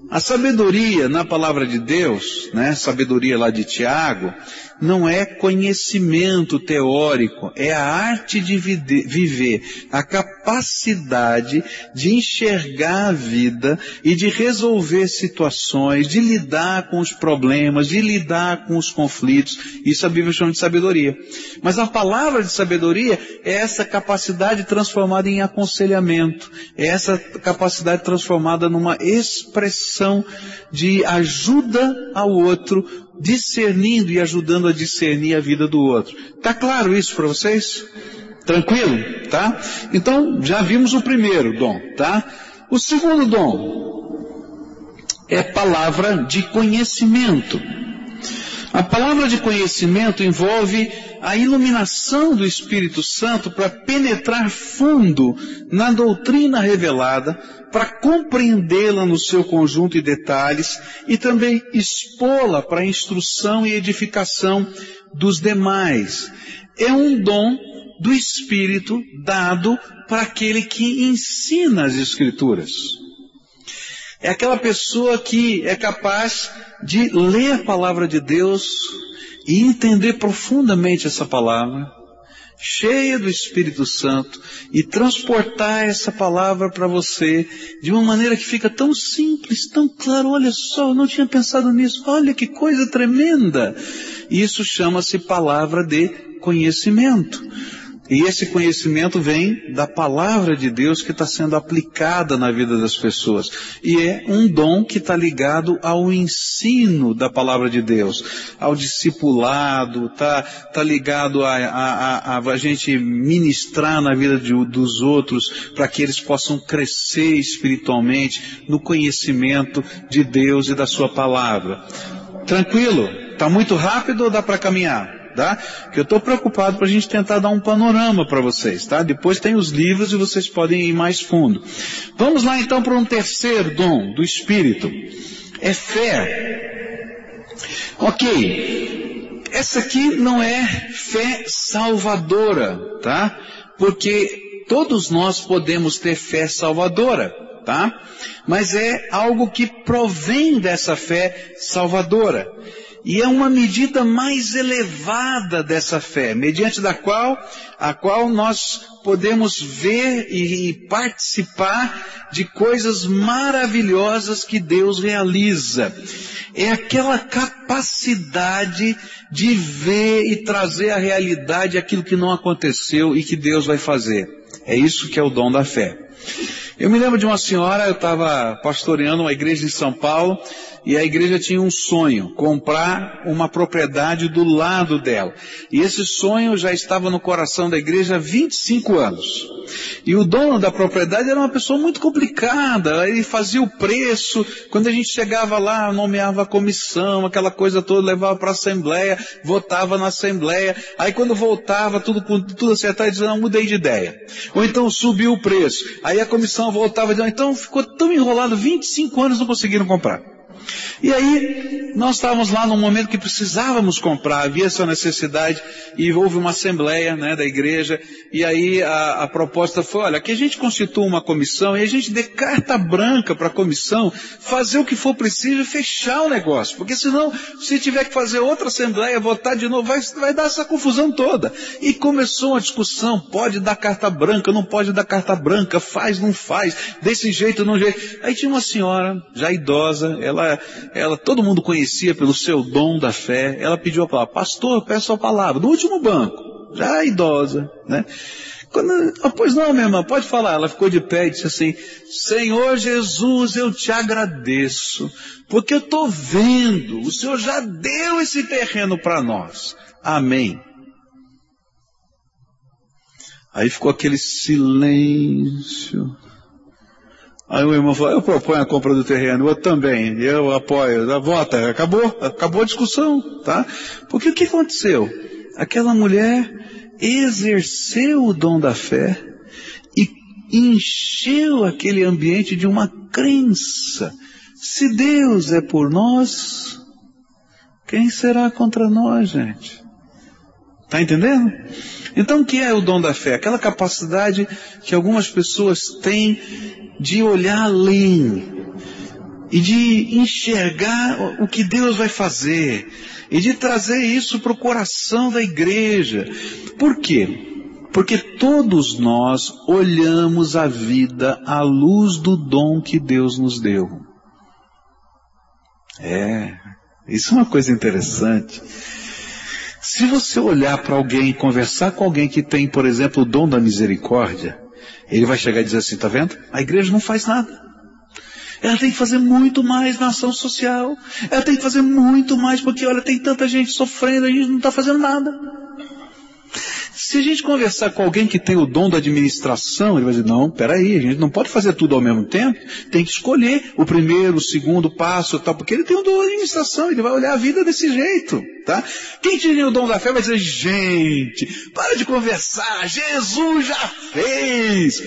A sabedoria na palavra de Deus, né, sabedoria lá de Tiago, não é conhecimento teórico, é a arte de viver, a capacidade de enxergar a vida e de resolver situações, de lidar com os problemas, de lidar com os conflitos. Isso a Bíblia chama de sabedoria. Mas a palavra de sabedoria é essa capacidade transformada em aconselhamento, é essa capacidade transformada numa expressão de ajuda ao outro discernindo e ajudando a discernir a vida do outro. Tá claro isso para vocês? Tranquilo? Tá? Então, já vimos o primeiro dom, tá? O segundo dom é palavra de conhecimento. A palavra de conhecimento envolve a iluminação do Espírito Santo para penetrar fundo na doutrina revelada, para compreendê-la no seu conjunto e detalhes e também expô-la para a instrução e edificação dos demais. É um dom do Espírito dado para aquele que ensina as Escrituras. É aquela pessoa que é capaz de ler a palavra de Deus e entender profundamente essa palavra, cheia do Espírito Santo, e transportar essa palavra para você de uma maneira que fica tão simples, tão claro. Olha só, eu não tinha pensado nisso. Olha que coisa tremenda. Isso chama-se palavra de conhecimento. E esse conhecimento vem da palavra de Deus que está sendo aplicada na vida das pessoas. E é um dom que está ligado ao ensino da palavra de Deus, ao discipulado, está tá ligado a, a, a, a, gente ministrar na vida de, dos outros para que eles possam crescer espiritualmente no conhecimento de Deus e da sua palavra. Tranquilo? Está muito rápido ou dá para caminhar? Tá? Que eu estou preocupado para a gente tentar dar um panorama para vocês, tá? Depois tem os livros e vocês podem ir mais fundo. Vamos lá então para um terceiro dom do Espírito. É fé. Ok. Essa aqui não é fé salvadora, tá? Porque todos nós podemos ter fé salvadora, tá? Mas é algo que provém dessa fé salvadora. E é uma medida mais elevada dessa fé, mediante da qual, a qual nós podemos ver e, participar de coisas maravilhosas que Deus realiza. É aquela capacidade de ver e trazer à realidade aquilo que não aconteceu e que Deus vai fazer. É isso que é o dom da fé. Eu me lembro de uma senhora, eu estava pastoreando uma igreja em São Paulo, e a igreja tinha um sonho, comprar uma propriedade do lado dela. E esse sonho já estava no coração da igreja há 25 anos. E o dono da propriedade era uma pessoa muito complicada, ele fazia o preço, quando a gente chegava lá, nomeava a comissão, aquela coisa toda, levava para a assembleia, votava na assembleia, aí quando voltava, tudo, tudo acertado, dizia, não, mudei de ideia. Ou então subiu o preço, aí a comissão voltava, então ficou tão enrolado, 25 anos não conseguiram comprar. E aí, nós estávamos lá num momento que precisávamos comprar, havia essa necessidade, e houve uma assembleia, né, da igreja, e aí a, a proposta foi, olha, que a gente constitua uma comissão, e a gente dê carta branca para a comissão, fazer o que for preciso e fechar o negócio, porque senão, se tiver que fazer outra assembleia, votar de novo, vai, vai dar essa confusão toda. E começou uma discussão, pode dar carta branca, não pode dar carta branca, faz, não faz, desse jeito, não jeito. Aí tinha uma senhora, já idosa, ela ela, todo mundo conhecia pelo seu dom da fé, ela pediu a palavra, pastor, peço a palavra, no último banco, já idosa, né? Quando, ah, pois não, minha irmã, pode falar. Ela ficou de pé e disse assim, Senhor Jesus, eu te agradeço, porque eu estou vendo, o Senhor já deu esse terreno para nós. Amém. Aí ficou aquele silêncio. Aí o irmão falou, eu proponho a compra do terreno, eu também, eu apoio, vota, acabou, acabou a discussão, tá? Porque o que aconteceu? Aquela mulher exerceu o dom da fé e encheu aquele ambiente de uma crença. Se Deus é por nós, quem será contra nós, gente? Tá entendendo? Então o que é o dom da fé? Aquela capacidade que algumas pessoas têm de olhar além e de enxergar o que Deus vai fazer e de trazer isso para o coração da igreja. Por quê? Porque todos nós olhamos a vida à luz do dom que Deus nos deu. É, isso é uma coisa interessante. Se você olhar para alguém e conversar com alguém que tem, por exemplo, o dom da misericórdia, ele vai chegar e dizer assim, tá vendo? A igreja não faz nada. Ela tem que fazer muito mais na ação social. Ela tem que fazer muito mais porque, olha, tem tanta gente sofrendo, a gente não está fazendo nada. Se a gente conversar com alguém que tem o dom da administração, ele vai dizer, não, peraí, a gente não pode fazer tudo ao mesmo tempo, tem que escolher o primeiro, o segundo passo, tal, porque ele tem o dom da administração, ele vai olhar a vida desse jeito, tá? Quem tinha o dom da fé vai dizer, gente, para de conversar, Jesus já fez!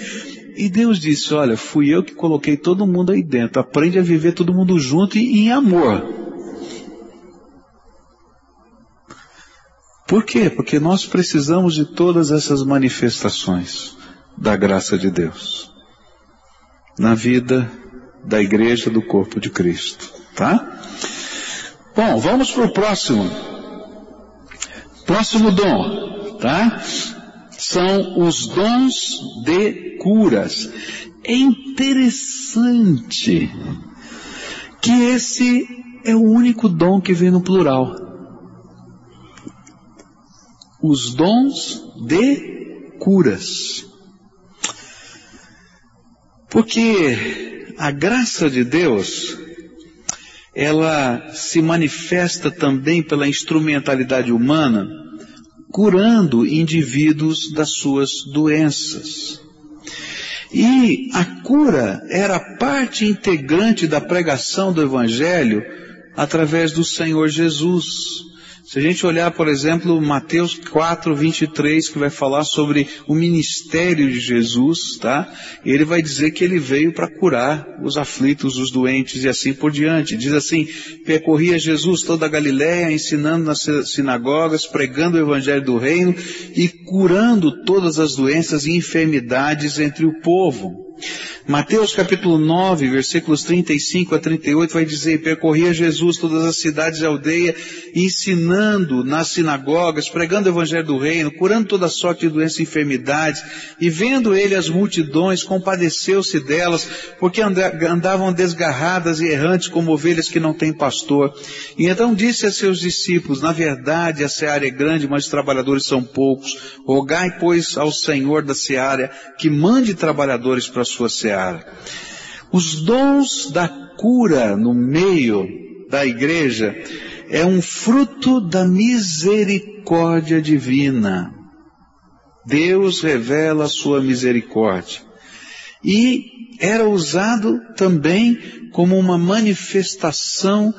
E Deus disse, olha, fui eu que coloquei todo mundo aí dentro, aprende a viver todo mundo junto e em amor. Por quê? Porque nós precisamos de todas essas manifestações da graça de Deus na vida da igreja do corpo de Cristo, tá? Bom, vamos para o próximo. Próximo dom, tá? São os dons de curas. É interessante que esse é o único dom que vem no plural os dons de curas. Porque a graça de Deus, ela se manifesta também pela instrumentalidade humana, curando indivíduos das suas doenças. E a cura era parte integrante da pregação do Evangelho através do Senhor Jesus. Se a gente olhar, por exemplo, Mateus 4, 23, que vai falar sobre o ministério de Jesus, tá? Ele vai dizer que ele veio para curar os aflitos, os doentes e assim por diante. Diz assim, percorria Jesus toda a Galiléia, ensinando nas sinagogas, pregando o evangelho do reino e curando todas as doenças e enfermidades entre o povo. Mateus capítulo 9, versículos 35 a 38 vai dizer, percorria Jesus todas as cidades e aldeia, ensinando nas sinagogas, pregando o evangelho do reino, curando toda sorte de doenças e enfermidades, e vendo ele as multidões, compadeceu-se delas, porque andavam desgarradas e errantes como ovelhas que não têm pastor. E então disse a seus discípulos, na verdade a seara é grande, mas os trabalhadores são poucos. Rogai, pois, ao Senhor da seara que mande trabalhadores para a sua seara. Os dons da cura no meio da igreja é um fruto da misericórdia divina. Deus revela a sua misericórdia. E era usado também como uma manifestação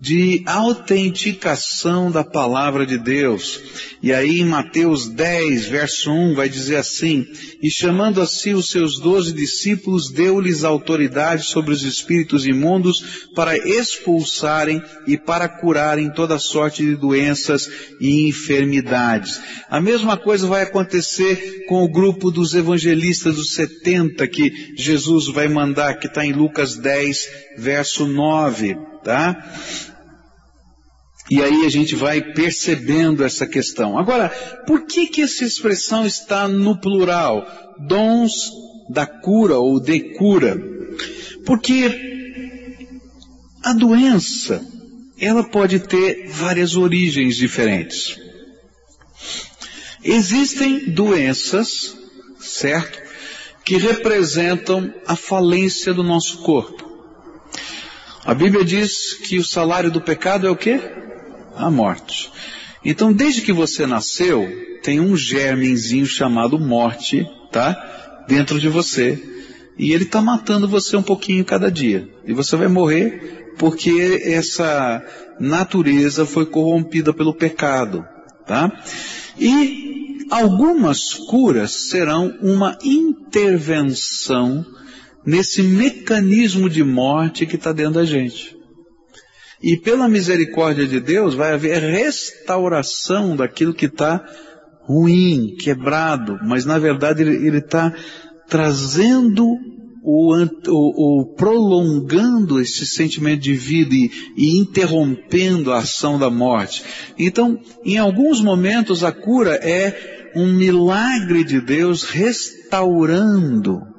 de autenticação da palavra de Deus. E aí em Mateus 10, verso 1, vai dizer assim, e chamando a si os seus doze discípulos, deu-lhes autoridade sobre os espíritos imundos para expulsarem e para curarem toda sorte de doenças e enfermidades. A mesma coisa vai acontecer com o grupo dos evangelistas dos 70 que Jesus vai mandar, que está em Lucas 10, verso 9, tá? E aí a gente vai percebendo essa questão. Agora, por que que essa expressão está no plural? Dons da cura ou de cura. Porque a doença, ela pode ter várias origens diferentes. Existem doenças, certo? Que representam a falência do nosso corpo. A Bíblia diz que o salário do pecado é o quê? A morte. Então, desde que você nasceu, tem um germenzinho chamado morte, tá? Dentro de você. E ele está matando você um pouquinho cada dia. E você vai morrer porque essa natureza foi corrompida pelo pecado, tá? E algumas curas serão uma intervenção nesse mecanismo de morte que está dentro da gente. E pela misericórdia de Deus vai haver restauração daquilo que está ruim, quebrado, mas na verdade ele está trazendo o, o, o, prolongando esse sentimento de vida e, e interrompendo a ação da morte. Então, em alguns momentos a cura é um milagre de Deus restaurando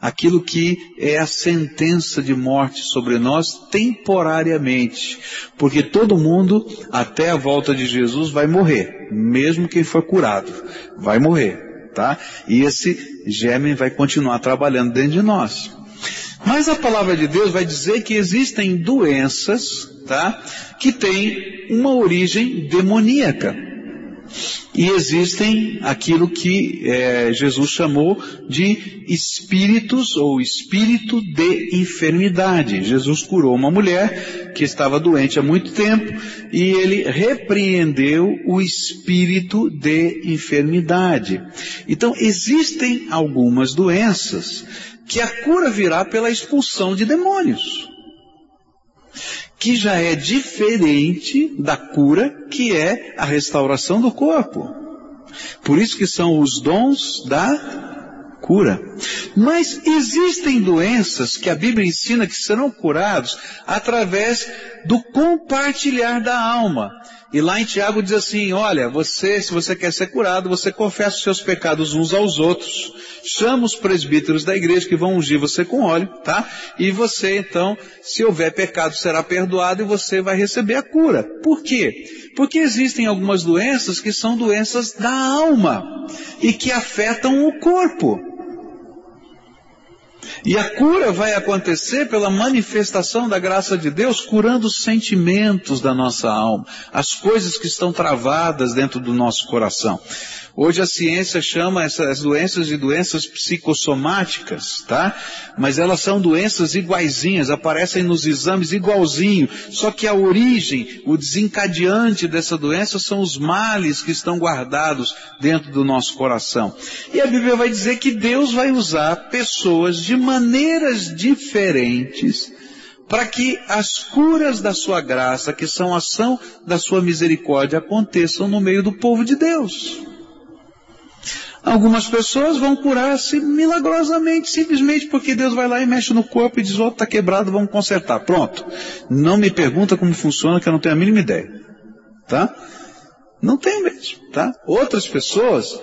aquilo que é a sentença de morte sobre nós temporariamente, porque todo mundo até a volta de Jesus vai morrer, mesmo quem for curado, vai morrer, tá? E esse germe vai continuar trabalhando dentro de nós. Mas a palavra de Deus vai dizer que existem doenças, tá? Que têm uma origem demoníaca. E existem aquilo que é, Jesus chamou de espíritos ou espírito de enfermidade. Jesus curou uma mulher que estava doente há muito tempo e ele repreendeu o espírito de enfermidade. Então existem algumas doenças que a cura virá pela expulsão de demônios que já é diferente da cura, que é a restauração do corpo. Por isso que são os dons da cura. Mas existem doenças que a Bíblia ensina que serão curados através do compartilhar da alma. E lá em Tiago diz assim, olha, você, se você quer ser curado, você confessa os seus pecados uns aos outros, chama os presbíteros da igreja que vão ungir você com óleo, tá? E você, então, se houver pecado, será perdoado e você vai receber a cura. Por quê? Porque existem algumas doenças que são doenças da alma e que afetam o corpo. E a cura vai acontecer pela manifestação da graça de Deus, curando os sentimentos da nossa alma, as coisas que estão travadas dentro do nosso coração. Hoje a ciência chama essas doenças de doenças psicossomáticas, tá? Mas elas são doenças iguaizinhas, aparecem nos exames igualzinho. Só que a origem, o desencadeante dessa doença são os males que estão guardados dentro do nosso coração. E a Bíblia vai dizer que Deus vai usar pessoas de maneiras diferentes para que as curas da sua graça, que são ação da sua misericórdia, aconteçam no meio do povo de Deus. Algumas pessoas vão curar-se milagrosamente, simplesmente porque Deus vai lá e mexe no corpo e diz, ó, oh, está quebrado, vamos consertar. Pronto. Não me pergunta como funciona, que eu não tenho a mínima ideia. Tá? Não tem mesmo, tá? Outras pessoas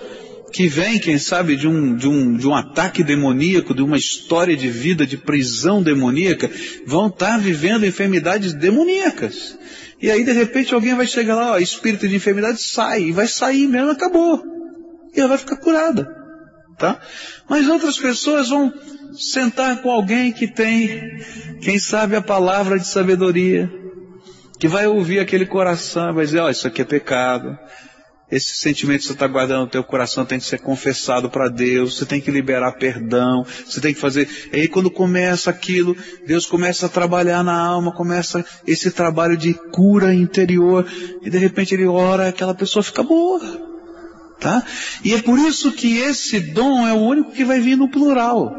que vêm, quem sabe, de um, de, um, de um ataque demoníaco, de uma história de vida de prisão demoníaca, vão estar tá vivendo enfermidades demoníacas. E aí, de repente, alguém vai chegar lá, ó, espírito de enfermidade sai, e vai sair mesmo, acabou e ela vai ficar curada. Tá? Mas outras pessoas vão sentar com alguém que tem, quem sabe, a palavra de sabedoria, que vai ouvir aquele coração, vai dizer, ó, oh, isso aqui é pecado, esse sentimento que você está guardando no teu coração tem que ser confessado para Deus, você tem que liberar perdão, você tem que fazer. E aí quando começa aquilo, Deus começa a trabalhar na alma, começa esse trabalho de cura interior, e de repente ele ora, aquela pessoa fica boa. Tá? E é por isso que esse dom é o único que vai vir no plural.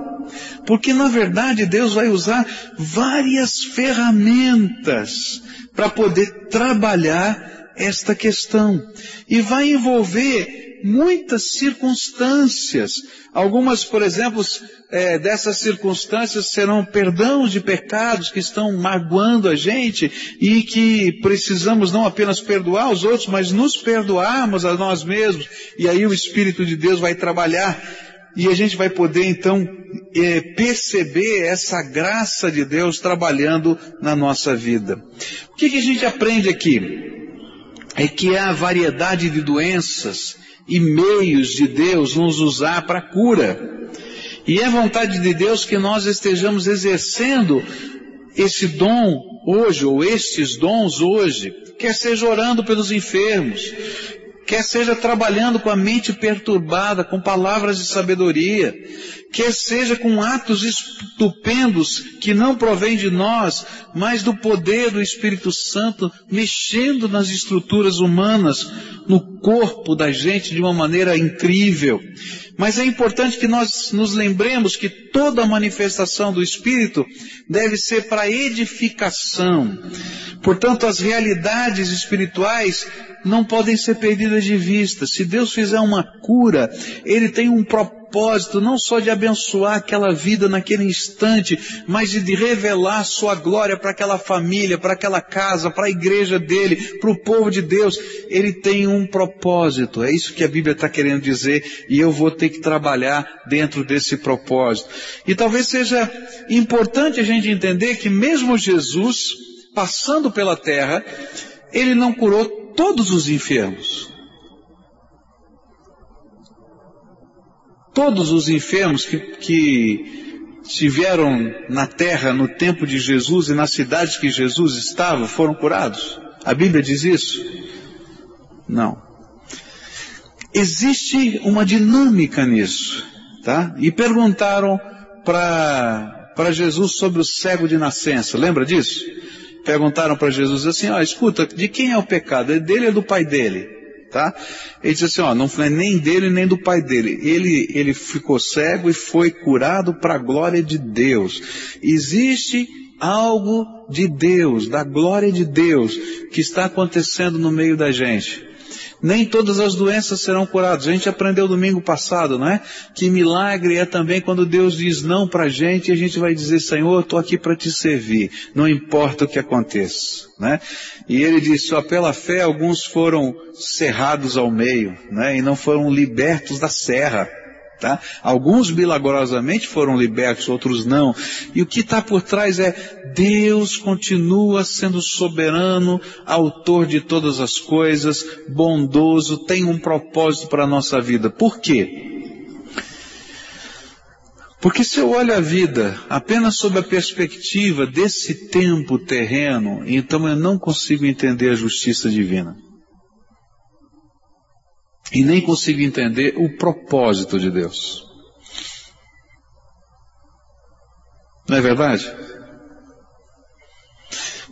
Porque na verdade Deus vai usar várias ferramentas para poder trabalhar esta questão. E vai envolver muitas circunstâncias. Algumas, por exemplo, é, dessas circunstâncias serão perdão de pecados que estão magoando a gente e que precisamos não apenas perdoar os outros, mas nos perdoarmos a nós mesmos. E aí o Espírito de Deus vai trabalhar e a gente vai poder então é, perceber essa graça de Deus trabalhando na nossa vida. O que, que a gente aprende aqui? É que há variedade de doenças e meios de Deus nos usar para cura. E é vontade de Deus que nós estejamos exercendo esse dom hoje, ou estes dons hoje, quer seja orando pelos enfermos, quer seja trabalhando com a mente perturbada, com palavras de sabedoria, quer seja com atos estupendos que não provém de nós, mas do poder do Espírito Santo mexendo nas estruturas humanas, no corpo da gente de uma maneira incrível. Mas é importante que nós nos lembremos que toda manifestação do Espírito deve ser para edificação. Portanto, as realidades espirituais não podem ser perdidas de vista. Se Deus fizer uma cura, Ele tem um propósito não só de abençoar aquela vida naquele instante, mas de revelar sua glória para aquela família, para aquela casa, para a igreja dele, para o povo de Deus. Ele tem um propósito. É isso que a Bíblia está querendo dizer e eu vou ter que trabalhar dentro desse propósito. E talvez seja importante a gente entender que mesmo Jesus, passando pela terra, ele não curou todos os enfermos. Todos os enfermos que, que estiveram na terra no tempo de Jesus e nas cidades que Jesus estava foram curados? A Bíblia diz isso? Não. Existe uma dinâmica nisso, tá? E perguntaram para Jesus sobre o cego de nascença, lembra disso? Perguntaram para Jesus assim, ó, escuta, de quem é o pecado? É dele ou do pai dele? tá? Ele disse assim, ó, não foi nem dele nem do pai dele. Ele, ele ficou cego e foi curado para a glória de Deus. Existe algo de Deus, da glória de Deus, que está acontecendo no meio da gente. Nem todas as doenças serão curadas. A gente aprendeu domingo passado, não é? Que milagre é também quando Deus diz não para a gente e a gente vai dizer, Senhor, estou aqui para te servir, não importa o que aconteça. Né? E ele diz, só pela fé alguns foram cerrados ao meio, né? E não foram libertos da serra. Tá? Alguns milagrosamente foram libertos, outros não. E o que está por trás é Deus continua sendo soberano, autor de todas as coisas, bondoso, tem um propósito para a nossa vida. Por quê? Porque se eu olho a vida apenas sob a perspectiva desse tempo terreno, então eu não consigo entender a justiça divina e nem consigo entender o propósito de Deus. Não é verdade?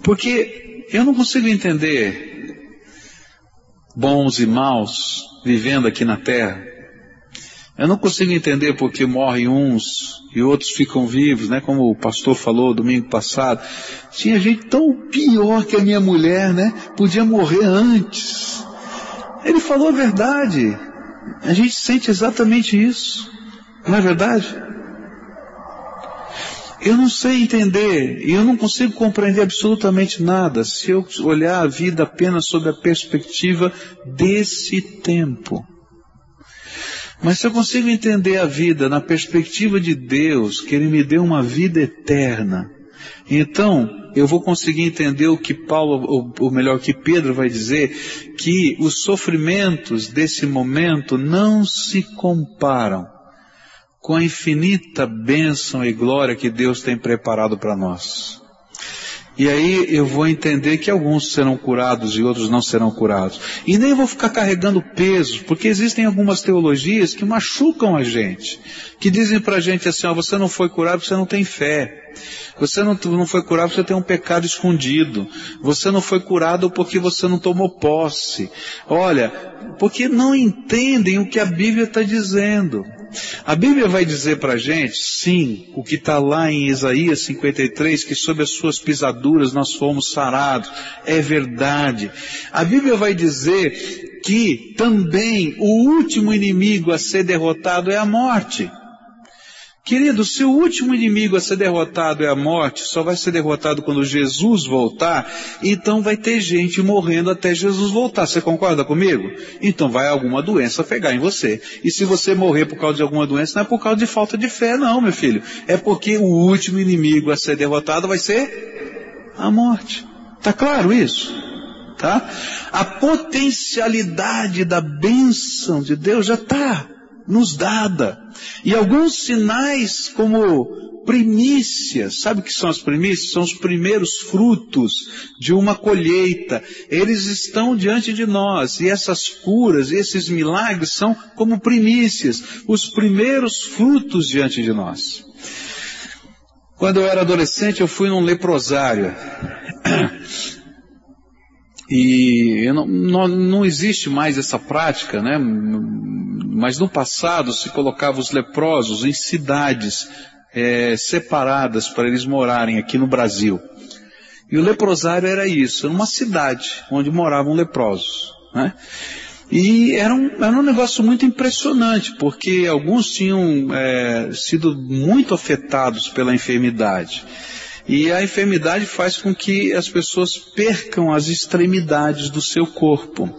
Porque eu não consigo entender bons e maus vivendo aqui na terra. Eu não consigo entender porque morrem uns e outros ficam vivos, né? Como o pastor falou domingo passado. Tinha gente tão pior que a minha mulher, né? Podia morrer antes. Ele falou a verdade. A gente sente exatamente isso. Não é verdade? Eu não sei entender e eu não consigo compreender absolutamente nada se eu olhar a vida apenas sob a perspectiva desse tempo. Mas se eu consigo entender a vida na perspectiva de Deus, que Ele me deu uma vida eterna, então eu vou conseguir entender o que Paulo, ou, ou melhor, que Pedro vai dizer, que os sofrimentos desse momento não se comparam com a infinita bênção e glória que Deus tem preparado para nós. E aí eu vou entender que alguns serão curados e outros não serão curados. E nem vou ficar carregando peso, porque existem algumas teologias que machucam a gente, que dizem pra gente assim, ó, você não foi curado você não tem fé. Você não, não foi curado porque você tem um pecado escondido. Você não foi curado porque você não tomou posse. Olha, porque não entendem o que a Bíblia está dizendo. A Bíblia vai dizer para a gente, sim, o que está lá em Isaías 53, que sob as suas pisaduras nós fomos sarados. É verdade. A Bíblia vai dizer que também o último inimigo a ser derrotado é a morte. Querido, se o último inimigo a ser derrotado é a morte, só vai ser derrotado quando Jesus voltar, então vai ter gente morrendo até Jesus voltar. Você concorda comigo? Então vai alguma doença pegar em você. E se você morrer por causa de alguma doença, não é por causa de falta de fé, não, meu filho. É porque o último inimigo a ser derrotado vai ser a morte. Tá claro isso? Tá? A potencialidade da bênção de Deus já está nos dada. E alguns sinais como primícias, sabe o que são as primícias? São os primeiros frutos de uma colheita. Eles estão diante de nós e essas curas, esses milagres são como primícias, os primeiros frutos diante de nós. Quando eu era adolescente, eu fui num leprosário. E não, não, existe mais essa prática, né? Mas no passado se colocava os leprosos em cidades é, separadas para eles morarem aqui no Brasil. E o leprosário era isso, era uma cidade onde moravam leprosos. Né? E era um, era um negócio muito impressionante, porque alguns tinham é, sido muito afetados pela enfermidade. E a enfermidade faz com que as pessoas percam as extremidades do seu corpo.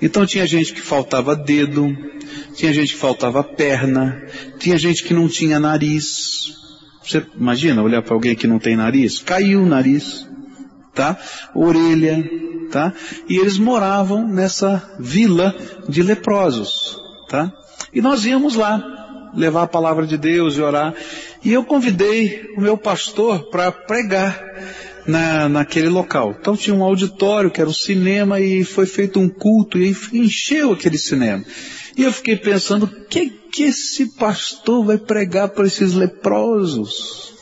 Então tinha gente que faltava dedo, tinha gente que faltava perna, tinha gente que não tinha nariz. Você imagina olhar para alguém que não tem nariz? Caiu o nariz, tá? Orelha, tá? E eles moravam nessa vila de leprosos, tá? E nós íamos lá levar a palavra de Deus e orar. E eu convidei o meu pastor para pregar na, naquele local. Então tinha um auditório que era um cinema e foi feito um culto e encheu aquele cinema. E eu fiquei pensando, o que que esse pastor vai pregar para esses leprosos?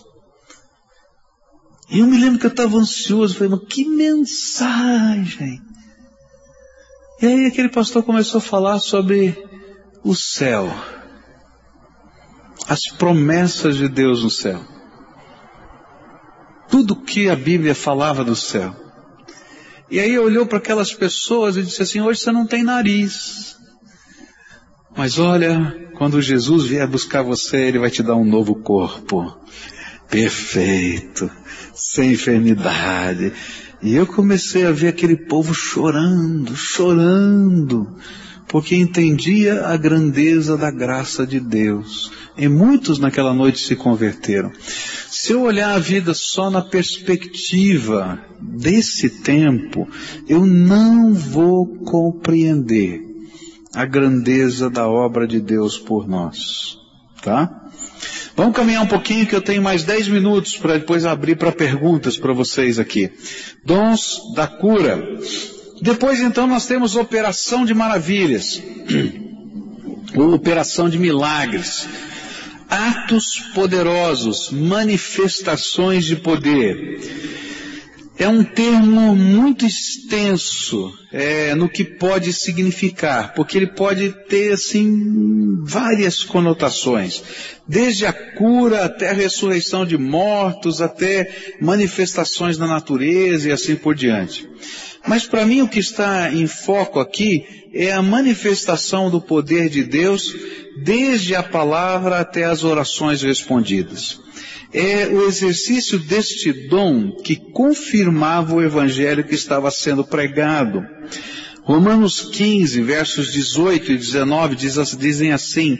E eu me lembro que eu estava ansioso, falei, mas que mensagem! E aí aquele pastor começou a falar sobre o céu as promessas de Deus no céu. Tudo que a Bíblia falava do céu. E aí olhou para aquelas pessoas e disse assim: hoje você não tem nariz. Mas olha, quando Jesus vier buscar você, Ele vai te dar um novo corpo. Perfeito, sem enfermidade. E eu comecei a ver aquele povo chorando, chorando, porque entendia a grandeza da graça de Deus. E muitos naquela noite se converteram. Se eu olhar a vida só na perspectiva desse tempo, eu não vou compreender a grandeza da obra de Deus por nós. Tá? Vamos caminhar um pouquinho que eu tenho mais 10 minutos para depois abrir para perguntas para vocês aqui. Dons da cura. Depois então nós temos operação de maravilhas. Operação de milagres. Atos poderosos, manifestações de poder é um termo muito extenso é, no que pode significar, porque ele pode ter assim várias conotações, desde a cura até a ressurreição de mortos, até manifestações da natureza e assim por diante. Mas para mim o que está em foco aqui é a manifestação do poder de Deus desde a palavra até as orações respondidas é o exercício deste dom que confirmava o evangelho que estava sendo pregado. Romanos 15, versos 18 e 19 diz, dizem assim,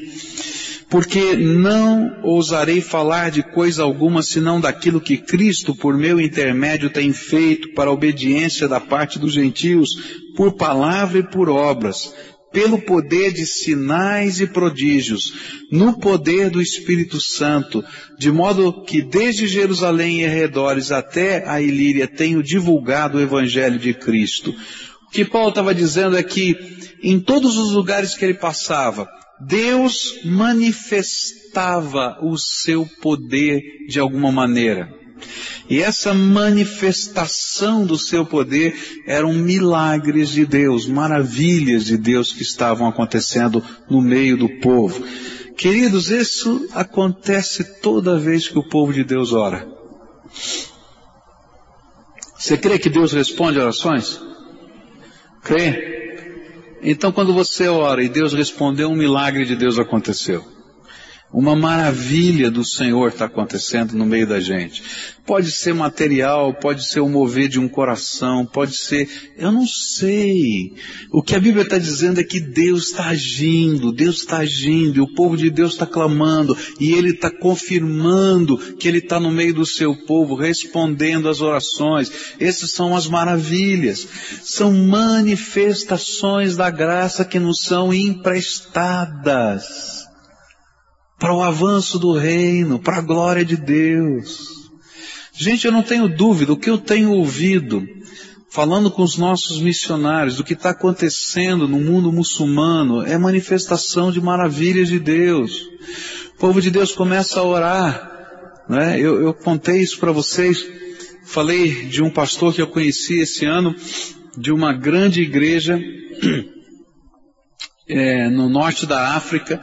porque não ousarei falar de coisa alguma senão daquilo que Cristo, por meu intermédio, tem feito para a obediência da parte dos gentios, por palavra e por obras, pelo poder de sinais e prodígios, no poder do Espírito Santo, de modo que desde Jerusalém e arredores até a Ilíria tenho divulgado o Evangelho de Cristo. O que Paulo estava dizendo é que em todos os lugares que ele passava, Deus manifestava o seu poder de alguma maneira. E essa manifestação do seu poder eram milagres de Deus, maravilhas de Deus que estavam acontecendo no meio do povo. Queridos, isso acontece toda vez que o povo de Deus ora. Você crê que Deus responde orações? Crê? Então quando você ora e Deus respondeu, um milagre de Deus aconteceu. Uma maravilha do Senhor está acontecendo no meio da gente. Pode ser material, pode ser o mover de um coração, pode ser, eu não sei. O que a Bíblia está dizendo é que Deus está agindo, Deus está agindo, e o povo de Deus está clamando, e Ele está confirmando que Ele está no meio do seu povo, respondendo às orações. Essas são as maravilhas. São manifestações da graça que nos são emprestadas para o avanço do reino, para a glória de Deus. Gente, eu não tenho dúvida, o que eu tenho ouvido, falando com os nossos missionários, do que está acontecendo no mundo muçulmano, é manifestação de maravilhas de Deus. O povo de Deus começa a orar, né? eu, eu contei isso para vocês, falei de um pastor que eu conheci esse ano, de uma grande igreja é, no norte da África,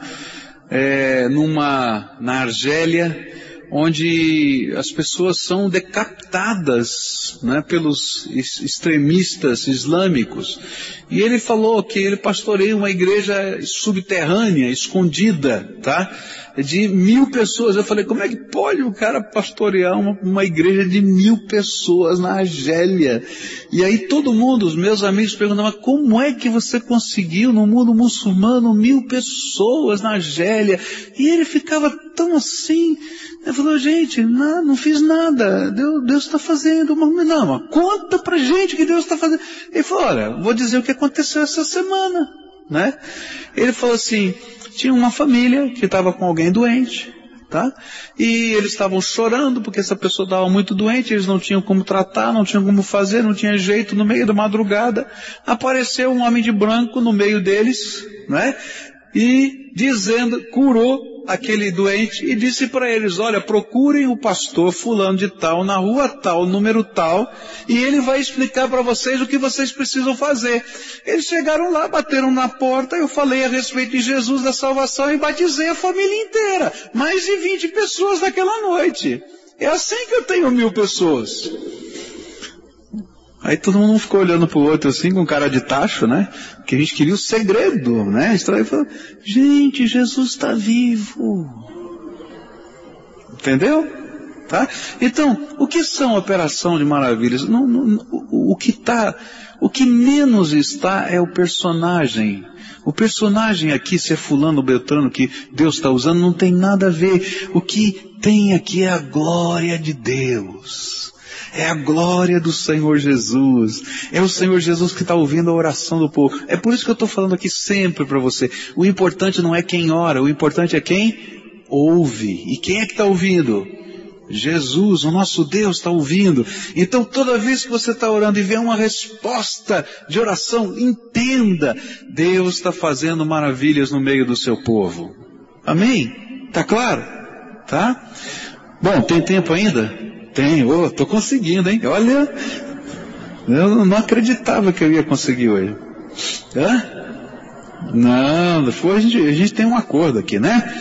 é, numa, na Argélia, onde as pessoas são decapitadas né, pelos extremistas islâmicos. E ele falou que ele pastoreia uma igreja subterrânea, escondida, tá? De mil pessoas. Eu falei, como é que pode o cara pastorear uma, uma igreja de mil pessoas na Argélia? E aí todo mundo, os meus amigos perguntavam, como é que você conseguiu no mundo muçulmano mil pessoas na Argélia? E ele ficava tão assim, ele falou, gente, não, não fiz nada, Deus está fazendo, mas não, mas conta pra gente que Deus está fazendo. Ele falou, olha, vou dizer o que aconteceu essa semana, né? Ele falou assim, tinha uma família que estava com alguém doente, tá? E eles estavam chorando porque essa pessoa estava muito doente, eles não tinham como tratar, não tinham como fazer, não tinha jeito. No meio da madrugada, apareceu um homem de branco no meio deles, né? E dizendo, curou aquele doente e disse para eles, olha, procurem o pastor fulano de tal, na rua tal, número tal, e ele vai explicar para vocês o que vocês precisam fazer. Eles chegaram lá, bateram na porta, eu falei a respeito de Jesus da salvação e batizei a família inteira. Mais de 20 pessoas naquela noite. É assim que eu tenho mil pessoas. Aí todo mundo ficou olhando pro outro assim, com cara de tacho, né? Que a gente queria o segredo, né? Estranho falou, gente, Jesus está vivo. Entendeu? Tá? Então, o que são operação de maravilhas? Não, não, o, o que tá, o que menos está é o personagem. O personagem aqui, se é fulano Beltrano que Deus está usando, não tem nada a ver. O que tem aqui é a glória de Deus. É a glória do Senhor Jesus. É o Senhor Jesus que está ouvindo a oração do povo. É por isso que eu estou falando aqui sempre para você. O importante não é quem ora, o importante é quem ouve. E quem é que está ouvindo? Jesus, o nosso Deus está ouvindo. Então toda vez que você está orando e vê uma resposta de oração, entenda, Deus está fazendo maravilhas no meio do seu povo. Amém? Tá claro? Tá? Bom, tem tempo ainda? Tem, ô, oh, tô conseguindo, hein? Olha, eu não acreditava que eu ia conseguir hoje. Hã? Não, foi, a, gente, a gente tem um acordo aqui, né?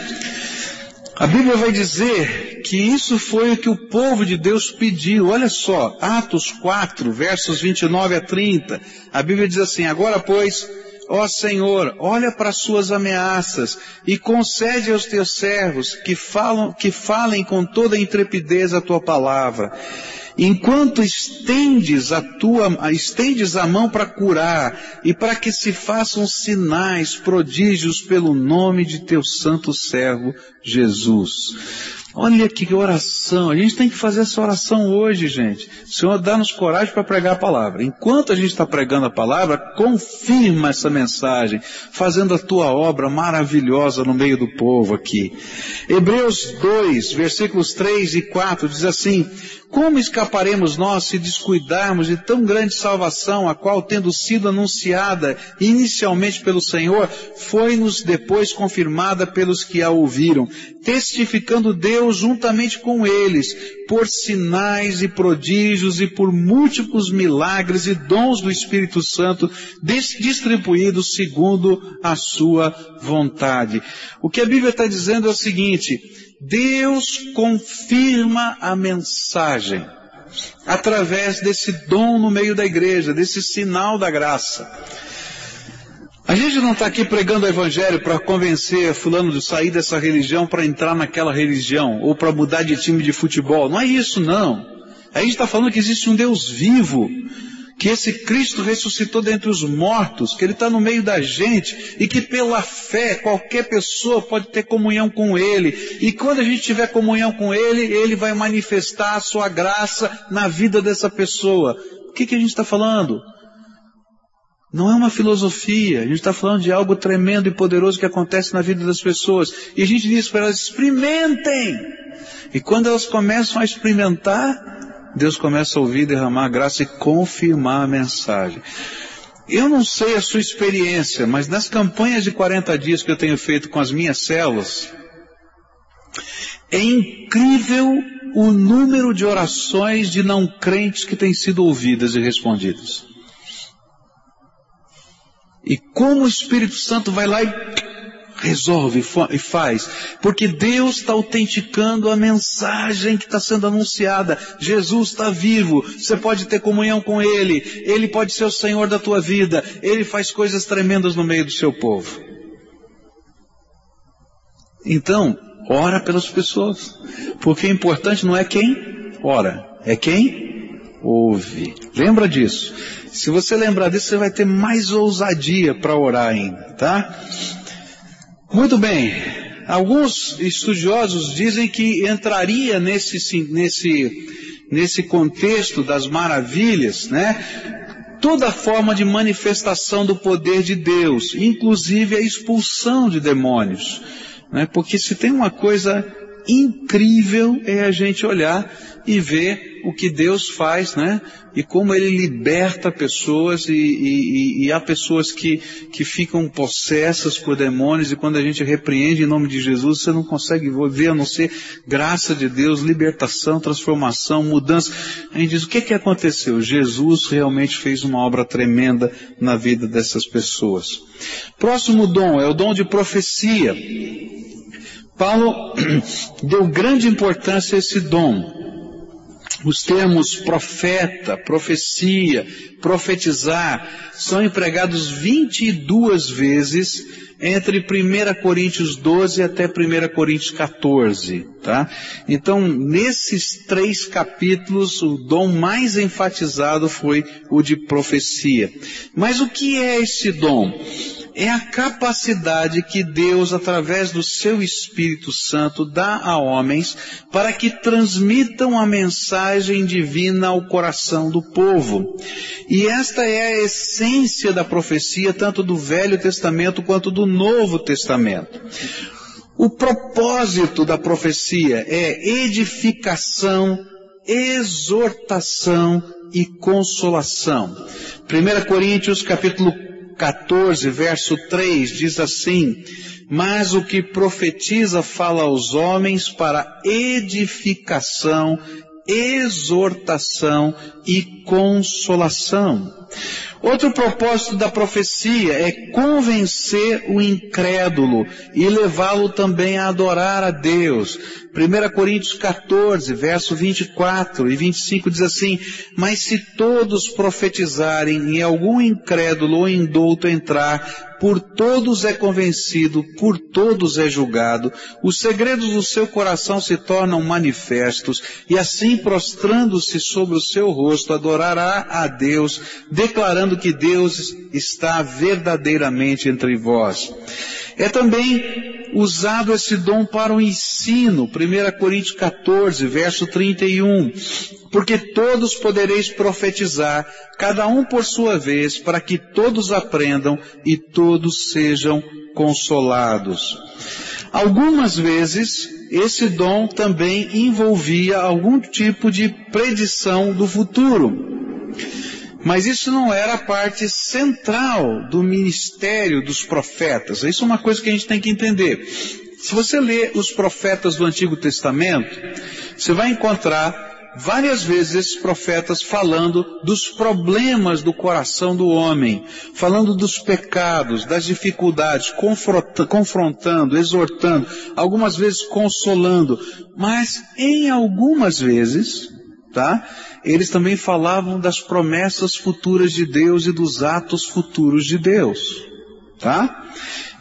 A Bíblia vai dizer que isso foi o que o povo de Deus pediu. Olha só, Atos 4, versos 29 a 30. A Bíblia diz assim, agora pois, Ó Senhor, olha para as suas ameaças e concede aos teus servos que falam, que falem com toda intrepidez a tua palavra. Enquanto estendes a tua, estendes a mão para curar e para que se façam sinais, prodígios pelo nome de teu santo servo Jesus. Olha que oração. A gente tem que fazer essa oração hoje, gente. O Senhor dá-nos coragem para pregar a palavra. Enquanto a gente está pregando a palavra, confirma essa mensagem, fazendo a tua obra maravilhosa no meio do povo aqui. Hebreus 2, versículos 3 e 4 diz assim, como escaparemos nós se descuidarmos de tão grande salvação, a qual, tendo sido anunciada inicialmente pelo Senhor, foi-nos depois confirmada pelos que a ouviram, testificando Deus juntamente com eles, por sinais e prodígios e por múltiplos milagres e dons do Espírito Santo distribuídos segundo a sua vontade. O que a Bíblia está dizendo é o seguinte, Deus confirma a mensagem através desse dom no meio da igreja, desse sinal da graça. A gente não está aqui pregando o evangelho para convencer fulano de sair dessa religião para entrar naquela religião, ou para mudar de time de futebol. Não é isso, não. A gente está falando que existe um Deus vivo, que esse Cristo ressuscitou dentre os mortos, que Ele está no meio da gente e que pela fé qualquer pessoa pode ter comunhão com Ele. E quando a gente tiver comunhão com Ele, Ele vai manifestar a sua graça na vida dessa pessoa. O que, que a gente está falando? Não é uma filosofia, a gente está falando de algo tremendo e poderoso que acontece na vida das pessoas. E a gente diz para elas, experimentem! E quando elas começam a experimentar, Deus começa a ouvir, derramar graça e confirmar a mensagem. Eu não sei a sua experiência, mas nas campanhas de 40 dias que eu tenho feito com as minhas células, é incrível o número de orações de não crentes que têm sido ouvidas e respondidas. E como o Espírito Santo vai lá e resolve e faz, porque Deus está autenticando a mensagem que está sendo anunciada. Jesus está vivo, você pode ter comunhão com Ele, Ele pode ser o Senhor da tua vida, Ele faz coisas tremendas no meio do seu povo. Então, ora pelas pessoas, porque o importante não é quem ora, é quem ouve. Lembra disso. Se você lembrar disso, você vai ter mais ousadia para orar ainda, tá? Muito bem. Alguns estudiosos dizem que entraria nesse, nesse, nesse contexto das maravilhas, né? Toda forma de manifestação do poder de Deus, inclusive a expulsão de demônios. Né? Porque se tem uma coisa incrível é a gente olhar e ver o que Deus faz, né? E como Ele liberta pessoas e, e, e, há pessoas que, que ficam possessas por demônios e quando a gente repreende em nome de Jesus, você não consegue ver a não ser graça de Deus, libertação, transformação, mudança. A gente diz, o que que aconteceu? Jesus realmente fez uma obra tremenda na vida dessas pessoas. Próximo dom é o dom de profecia. Paulo deu grande importância a esse dom. os termos profeta, profecia, profetizar são empregados 22 vezes entre 1 Coríntios 12 até 1 Coríntios 14, tá? Então, nesses três capítulos, o dom mais enfatizado foi o de profecia. Mas o que é esse dom? É a capacidade que Deus, através do seu Espírito Santo, dá a homens para que transmitam a mensagem divina ao coração do povo. E esta é a essência da profecia, tanto do Velho Testamento quanto do Novo Testamento. O propósito da profecia é edificação, exortação e consolação. 1 Coríntios capítulo 14, verso 3 diz assim, mas o que profetiza fala aos homens para edificação, exortação e consolação. Outro propósito da profecia é convencer o incrédulo e levá-lo também a adorar a Deus. 1 Coríntios 14, verso 24 e 25 diz assim, mas se todos profetizarem e algum incrédulo ou indulto entrar, por todos é convencido, por todos é julgado, os segredos do seu coração se tornam manifestos, e assim prostrando-se sobre o seu rosto, adorará a Deus, declarando que Deus está verdadeiramente entre vós. É também usado esse dom para o ensino, 1 Coríntios 14, verso 31. Porque todos podereis profetizar, cada um por sua vez, para que todos aprendam e todos sejam consolados. Algumas vezes, esse dom também envolvia algum tipo de predição do futuro. Mas isso não era a parte central do ministério dos profetas. Isso é uma coisa que a gente tem que entender. Se você lê os profetas do Antigo Testamento, você vai encontrar várias vezes esses profetas falando dos problemas do coração do homem, falando dos pecados, das dificuldades, confrontando, exortando, algumas vezes consolando, mas em algumas vezes, tá? Eles também falavam das promessas futuras de Deus e dos atos futuros de Deus. Tá?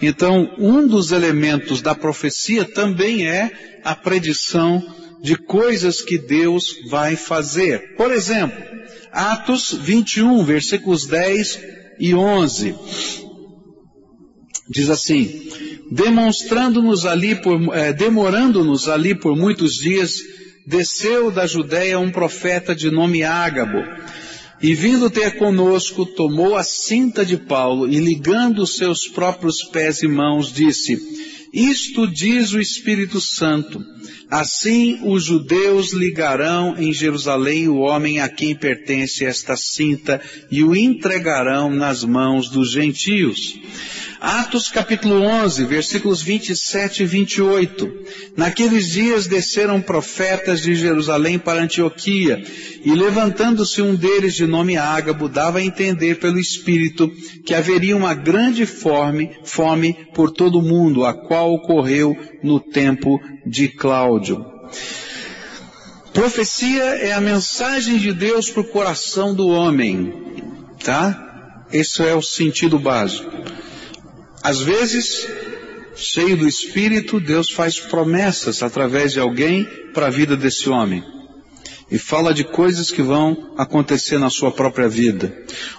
Então, um dos elementos da profecia também é a predição de coisas que Deus vai fazer. Por exemplo, Atos 21, versículos 10 e 11. Diz assim, demonstrando-nos ali por, eh, demorando-nos ali por muitos dias, desceu da Judéia um profeta de nome Ágabo, e vindo ter conosco, tomou a cinta de Paulo e ligando os seus próprios pés e mãos, disse, isto diz o Espírito Santo, assim os judeus ligarão em Jerusalém o homem a quem pertence esta cinta e o entregarão nas mãos dos gentios. Atos capítulo 11, versículos 27 e 28. Naqueles dias desceram profetas de Jerusalém para Antioquia, e levantando-se um deles de nome Ágabo, dava a entender pelo Espírito que haveria uma grande fome, fome por todo o mundo, a qual ocorreu no tempo de Cláudio. Profecia é a mensagem de Deus para o coração do homem, tá? Esse é o sentido básico. Às vezes, cheio do Espírito, Deus faz promessas através de alguém para a vida desse homem. E fala de coisas que vão acontecer na sua própria vida.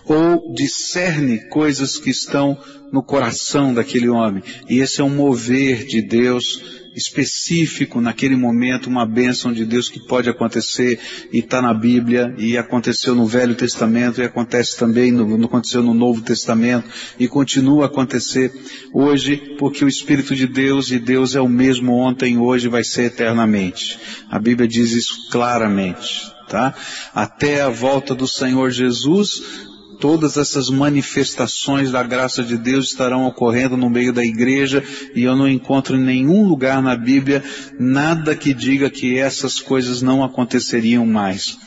Ou discerne coisas que estão no coração daquele homem. E esse é um mover de Deus específico naquele momento, uma bênção de Deus que pode acontecer e está na Bíblia e aconteceu no Velho Testamento e acontece também, no, aconteceu no Novo Testamento e continua a acontecer hoje porque o Espírito de Deus e Deus é o mesmo ontem, hoje vai ser eternamente. A Bíblia diz isso claramente. Tá? Até a volta do Senhor Jesus, todas essas manifestações da graça de Deus estarão ocorrendo no meio da igreja e eu não encontro em nenhum lugar na Bíblia nada que diga que essas coisas não aconteceriam mais.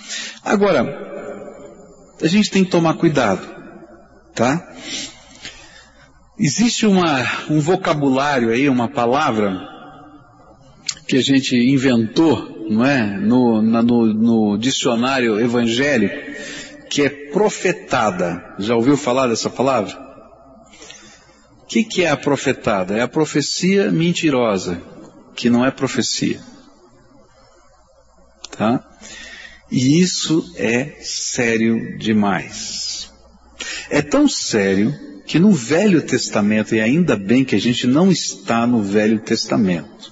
Agora, a gente tem que tomar cuidado, tá? Existe uma, um vocabulário aí, uma palavra que a gente inventou, não é? No, na, no, no dicionário evangélico, que é profetada. Já ouviu falar dessa palavra? O que, que é a profetada? É a profecia mentirosa, que não é profecia. Tá? E isso é sério demais. É tão sério que no Velho Testamento, e ainda bem que a gente não está no Velho Testamento,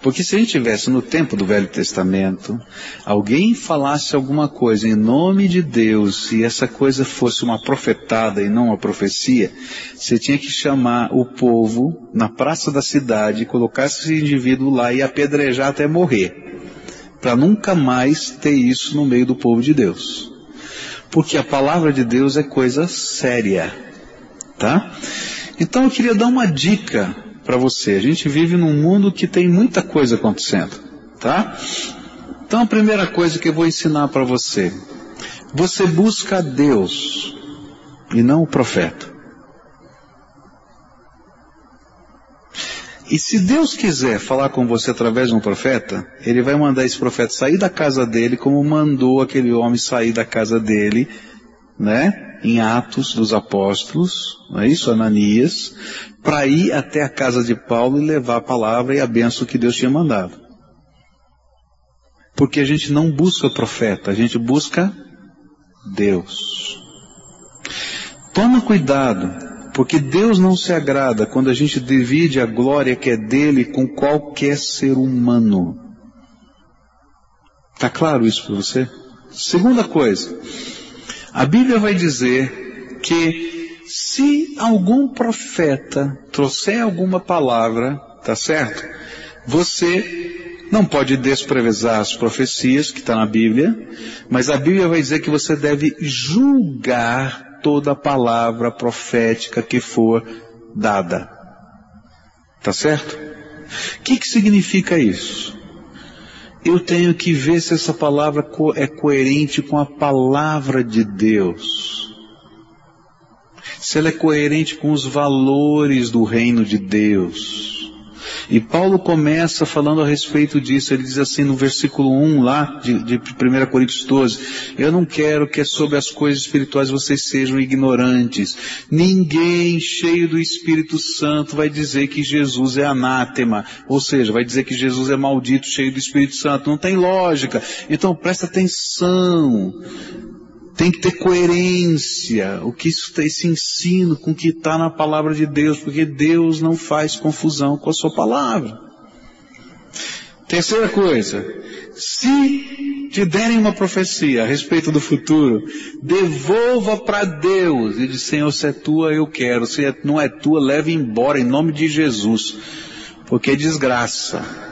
porque se a gente estivesse no tempo do Velho Testamento, alguém falasse alguma coisa em nome de Deus e essa coisa fosse uma profetada e não uma profecia, você tinha que chamar o povo na praça da cidade, colocar esse indivíduo lá e apedrejar até morrer para nunca mais ter isso no meio do povo de Deus. Porque a palavra de Deus é coisa séria, tá? Então eu queria dar uma dica para você. A gente vive num mundo que tem muita coisa acontecendo, tá? Então a primeira coisa que eu vou ensinar para você, você busca Deus e não o profeta. E se Deus quiser falar com você através de um profeta, ele vai mandar esse profeta sair da casa dele, como mandou aquele homem sair da casa dele, né? Em Atos dos Apóstolos, não é isso? Ananias, para ir até a casa de Paulo e levar a palavra e a benção que Deus tinha mandado. Porque a gente não busca profeta, a gente busca Deus. Toma cuidado porque Deus não se agrada quando a gente divide a glória que é dele com qualquer ser humano. Está claro isso para você? Segunda coisa, a Bíblia vai dizer que se algum profeta trouxer alguma palavra, tá certo? Você não pode desprezar as profecias que está na Bíblia, mas a Bíblia vai dizer que você deve julgar toda palavra profética que for dada. Tá certo? O que, que significa isso? Eu tenho que ver se essa palavra é coerente com a palavra de Deus. Se ela é coerente com os valores do reino de Deus. E Paulo começa falando a respeito disso. Ele diz assim no versículo 1 lá de, de 1 Coríntios 12: Eu não quero que sobre as coisas espirituais vocês sejam ignorantes. Ninguém cheio do Espírito Santo vai dizer que Jesus é anátema. Ou seja, vai dizer que Jesus é maldito, cheio do Espírito Santo. Não tem lógica. Então presta atenção. Tem que ter coerência, o que isso, esse ensino com o que está na palavra de Deus, porque Deus não faz confusão com a sua palavra. Terceira coisa, se te derem uma profecia a respeito do futuro, devolva para Deus e diz, Senhor, se é tua, eu quero, se é, não é tua, leve embora em nome de Jesus, porque é desgraça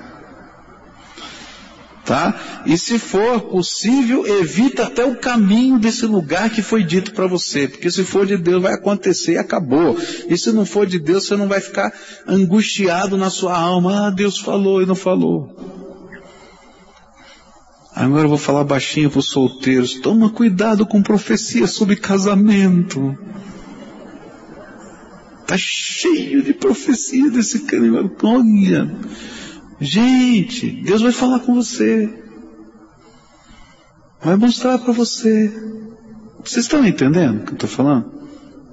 tá? E se for possível, evita até o caminho desse lugar que foi dito para você, porque se for de Deus vai acontecer e acabou. E se não for de Deus, você não vai ficar angustiado na sua alma, ah, Deus falou e não falou. Agora eu vou falar baixinho para os solteiros, toma cuidado com profecia sobre casamento. Tá cheio de profecia desse cara. Olha, Gente, Deus vai falar com você. Vai mostrar para você. Vocês estão entendendo o que eu estou falando?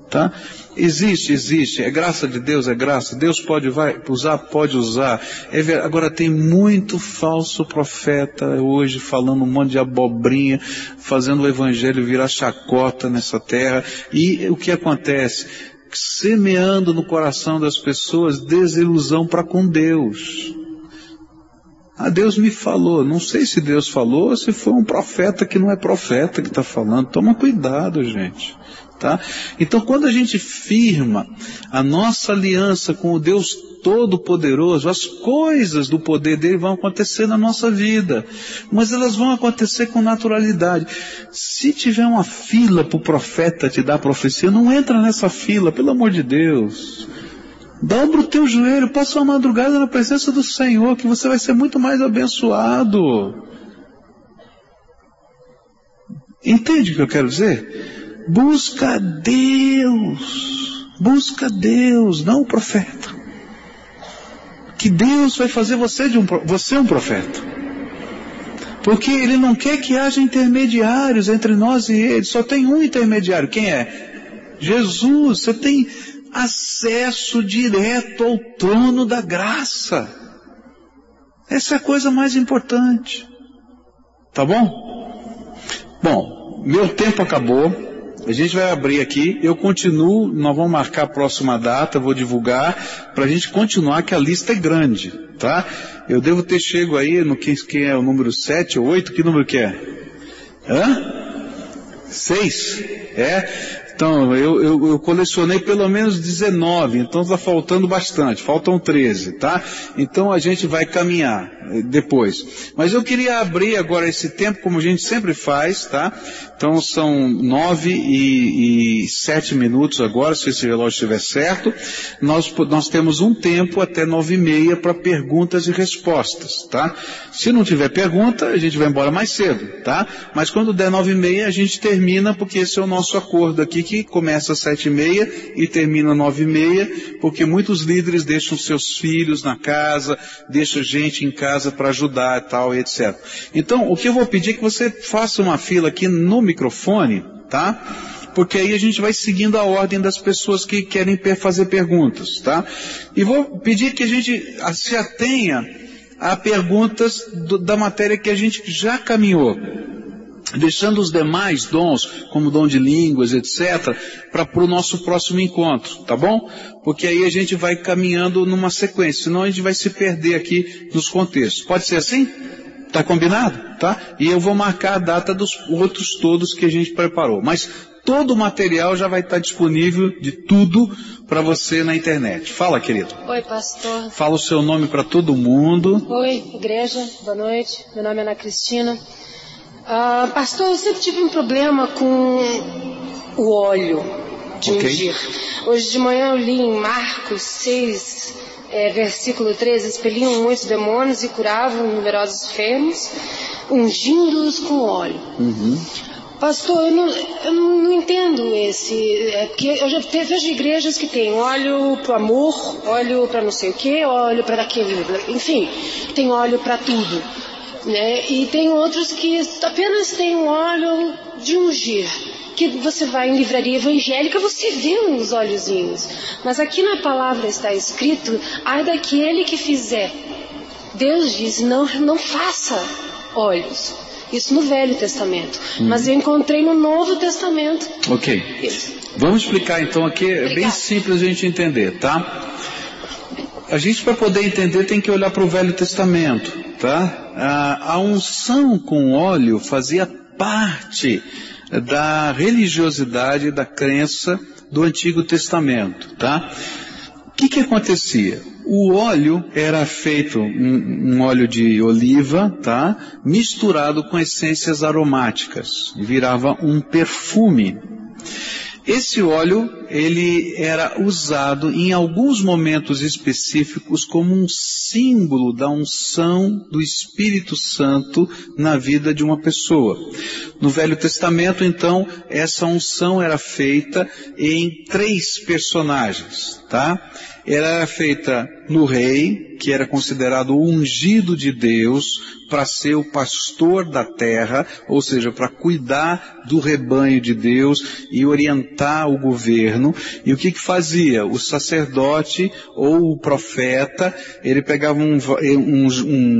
Tá? Existe, existe. É graça de Deus, é graça. Deus pode vai, usar, pode usar. É Agora tem muito falso profeta hoje falando um monte de abobrinha, fazendo o evangelho virar chacota nessa terra. E o que acontece? Semeando no coração das pessoas desilusão para com Deus. Ah, Deus me falou. Não sei se Deus falou ou se foi um profeta que não é profeta que está falando. Toma cuidado, gente. Tá? Então, quando a gente firma a nossa aliança com o Deus Todo-Poderoso, as coisas do poder dele vão acontecer na nossa vida, mas elas vão acontecer com naturalidade. Se tiver uma fila para o profeta te dar profecia, não entra nessa fila, pelo amor de Deus. Dobra o teu joelho, passa uma madrugada na presença do Senhor, que você vai ser muito mais abençoado. Entende o que eu quero dizer? Busca Deus. Busca Deus, não o profeta. que Deus vai fazer você, de um, você um profeta. Porque Ele não quer que haja intermediários entre nós e Ele. Só tem um intermediário. Quem é? Jesus. Você tem acesso direto ao trono da graça. Essa é a coisa mais importante. Tá bom? Bom, meu tempo acabou. A gente vai abrir aqui, eu continuo, nós vamos marcar a próxima data, vou divulgar, para a gente continuar, que a lista é grande, tá? Eu devo ter chego aí no que, que é o número 7 ou 8, que número que é? Hã? 6? É? Então, eu, eu, eu, colecionei pelo menos 19, então está faltando bastante, faltam 13, tá? Então a gente vai caminhar eh, depois. Mas eu queria abrir agora esse tempo, como a gente sempre faz, tá? Então são 9 e, e 7 minutos agora, se esse relógio estiver certo. Nós, nós temos um tempo até 9 e meia para perguntas e respostas, tá? Se não tiver pergunta, a gente vai embora mais cedo, tá? Mas quando der 9 e meia, a gente termina, porque esse é o nosso acordo aqui que começa às sete e meia e termina nove e meia, porque muitos líderes deixam seus filhos na casa, deixam gente em casa para ajudar e tal, etc. Então, o que eu vou pedir é que você faça uma fila aqui no microfone, tá? porque aí a gente vai seguindo a ordem das pessoas que querem fazer perguntas, tá? E vou pedir que a gente se atenha a perguntas do, da matéria que a gente já caminhou deixando os demais dons, como dom de línguas, etc., para o nosso próximo encontro, tá bom? Porque aí a gente vai caminhando numa sequência, senão a gente vai se perder aqui nos contextos. Pode ser assim? Tá combinado? Tá? E eu vou marcar a data dos outros todos que a gente preparou. Mas todo o material já vai estar disponível de tudo para você na internet. Fala, querido. Oi, pastor. Fala o seu nome para todo mundo. Oi, igreja. Boa noite. Meu nome é Ana Cristina. Ah, pastor, eu sempre tive um problema com o óleo de okay. ungir. Hoje de manhã eu li em Marcos 6, é, versículo 13: expeliam muitos demônios e curavam numerosos enfermos, ungindo-os com óleo. Uhum. Pastor, eu não, eu não entendo esse. É porque eu já vejo igrejas que tem óleo para amor, óleo para não sei o que, óleo para aquele. Enfim, tem óleo para tudo. Né? E tem outros que apenas têm um óleo de ungir. Que você vai em livraria evangélica, você vê uns óleozinhos. Mas aqui na palavra está escrito, ai daquele que fizer. Deus diz, não, não faça óleos. Isso no Velho Testamento. Hum. Mas eu encontrei no Novo Testamento. Ok. Isso. Vamos explicar então aqui, é bem simples a gente entender, tá? A gente para poder entender tem que olhar para o Velho Testamento, tá? a unção com óleo fazia parte da religiosidade, da crença do Antigo Testamento, tá? O que que acontecia? O óleo era feito um, um, óleo de oliva, tá? Misturado com essências aromáticas, virava um perfume. Esse óleo, ele era usado em alguns momentos específicos como um símbolo da unção do Espírito Santo na vida de uma pessoa. No Velho Testamento, então, essa unção era feita em três personagens, tá? Era feita no rei, que era considerado o ungido de Deus, para ser o pastor da terra, ou seja, para cuidar do rebanho de Deus e orientar o governo. E o que que fazia? O sacerdote ou o profeta, ele pegava um, um, um,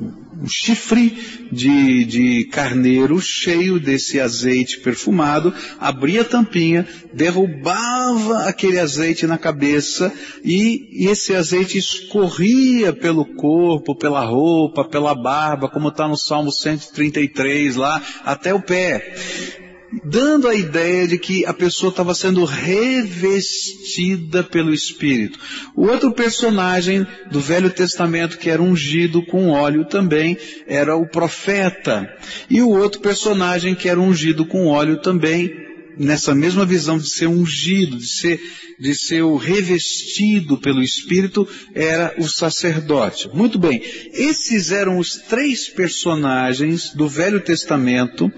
um chifre de, de carneiro cheio desse azeite perfumado, abria a tampinha, derrubava aquele azeite na cabeça e, e esse azeite escorria pelo corpo, pela roupa, pela barba, como está no Salmo 133 lá, até o pé dando a ideia de que a pessoa estava sendo revestida pelo Espírito. O outro personagem do Velho Testamento que era ungido com óleo também era o profeta. E o outro personagem que era ungido com óleo também, nessa mesma visão de ser ungido, de ser, de ser o revestido pelo Espírito, era o sacerdote. Muito bem. Esses eram os três personagens do Velho Testamento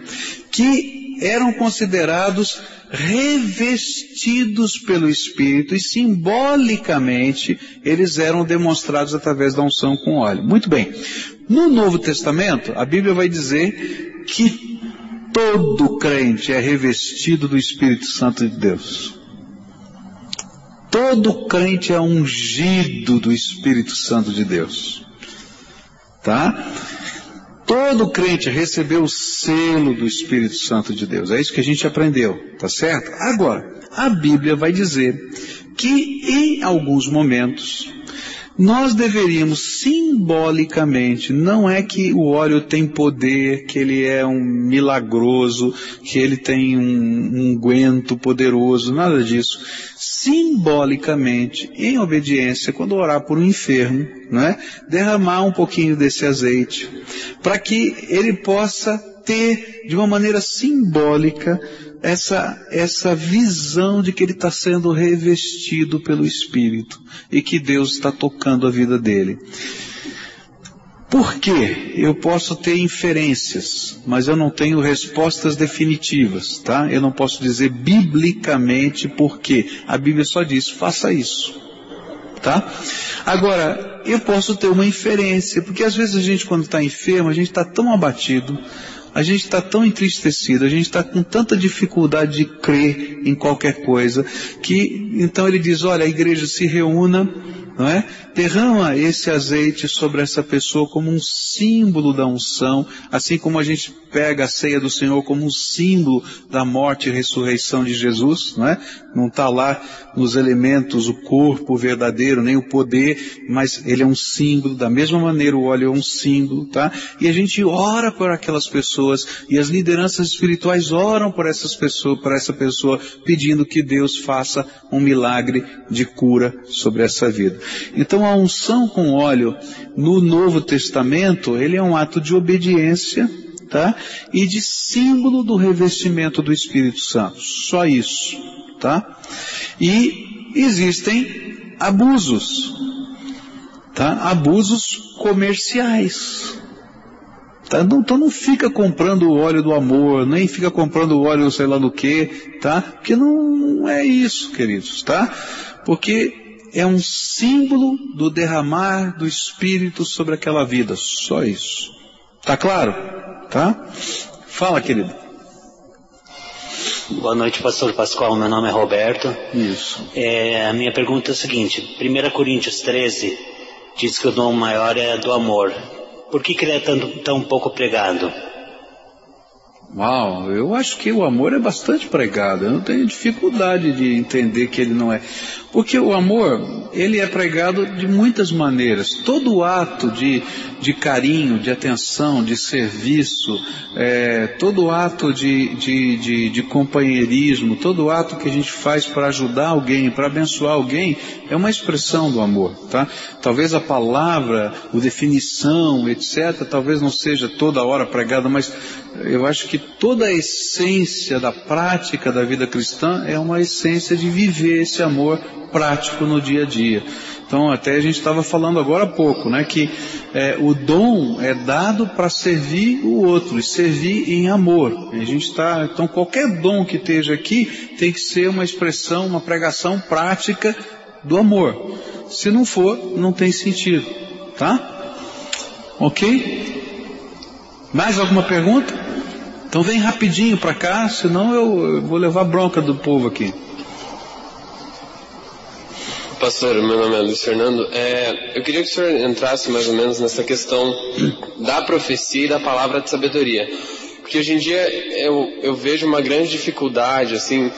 que eram considerados revestidos pelo Espírito e simbolicamente eles eram demonstrados através da unção com óleo. Muito bem. No Novo Testamento, a Bíblia vai dizer que todo crente é revestido do Espírito Santo de Deus. Todo crente é ungido do Espírito Santo de Deus. Tá? Todo crente recebeu o selo do Espírito Santo de Deus. É isso que a gente aprendeu, tá certo? Agora, a Bíblia vai dizer que em alguns momentos nós deveríamos simbolicamente, não é que o óleo tem poder, que ele é um milagroso, que ele tem um unguento um poderoso, nada disso. Simbolicamente, em obediência, quando orar por um enfermo, né, derramar um pouquinho desse azeite, para que ele possa ter, de uma maneira simbólica, essa, essa visão de que ele está sendo revestido pelo Espírito e que Deus está tocando a vida dele. Por quê? Eu posso ter inferências, mas eu não tenho respostas definitivas, tá? Eu não posso dizer biblicamente por quê. A Bíblia só diz, faça isso. Tá? Agora, eu posso ter uma inferência, porque às vezes a gente quando está enfermo, a gente está tão abatido, a gente está tão entristecido, a gente está com tanta dificuldade de crer em qualquer coisa, que então ele diz, olha, a igreja se reúna, não é? Derrama esse azeite sobre essa pessoa como um símbolo da unção, assim como a gente pega a ceia do Senhor como um símbolo da morte e ressurreição de Jesus, não é? Não está lá nos elementos o corpo verdadeiro, nem o poder, mas ele é um símbolo, da mesma maneira o óleo é um símbolo, tá? E a gente ora por aquelas pessoas, e as lideranças espirituais oram por essas pessoas, por essa pessoa, pedindo que Deus faça um milagre de cura sobre essa vida. Então a unção com óleo no Novo Testamento, ele é um ato de obediência, tá? E de símbolo do revestimento do Espírito Santo. Só isso, tá? E existem abusos, tá? Abusos comerciais. Tá? Então, então não fica comprando o óleo do amor, nem fica comprando o óleo sei lá do que, tá? Porque não é isso, queridos, tá? Porque é um símbolo do derramar do Espírito sobre aquela vida. Só isso. Tá claro? Tá? Fala, querido. Boa noite, pastor Pascoal. Meu nome é Roberto. Isso. É, a minha pergunta é a seguinte: 1 Coríntios 13 diz que o dom maior é do amor. Por que, que ele é tão, tão pouco pregado? Uau, eu acho que o amor é bastante pregado. Eu não tenho dificuldade de entender que ele não é. Porque o amor, ele é pregado de muitas maneiras. Todo ato de, de carinho, de atenção, de serviço, é, todo ato de, de, de, de companheirismo, todo ato que a gente faz para ajudar alguém, para abençoar alguém, é uma expressão do amor, tá? Talvez a palavra, a definição, etc., talvez não seja toda hora pregada, mas eu acho que toda a essência da prática da vida cristã é uma essência de viver esse amor prático no dia a dia. Então, até a gente estava falando agora há pouco, né, que é, o dom é dado para servir o outro e servir em amor. A gente está, então, qualquer dom que esteja aqui tem que ser uma expressão, uma pregação prática do amor. Se não for, não tem sentido, tá? Ok? Mais alguma pergunta? Então vem rapidinho para cá, senão eu vou levar bronca do povo aqui. Pastor, meu nome é Luiz Fernando. É, eu queria que o senhor entrasse mais ou menos nessa questão da profecia e da palavra de sabedoria. Porque hoje em dia eu, eu vejo uma grande dificuldade, assim,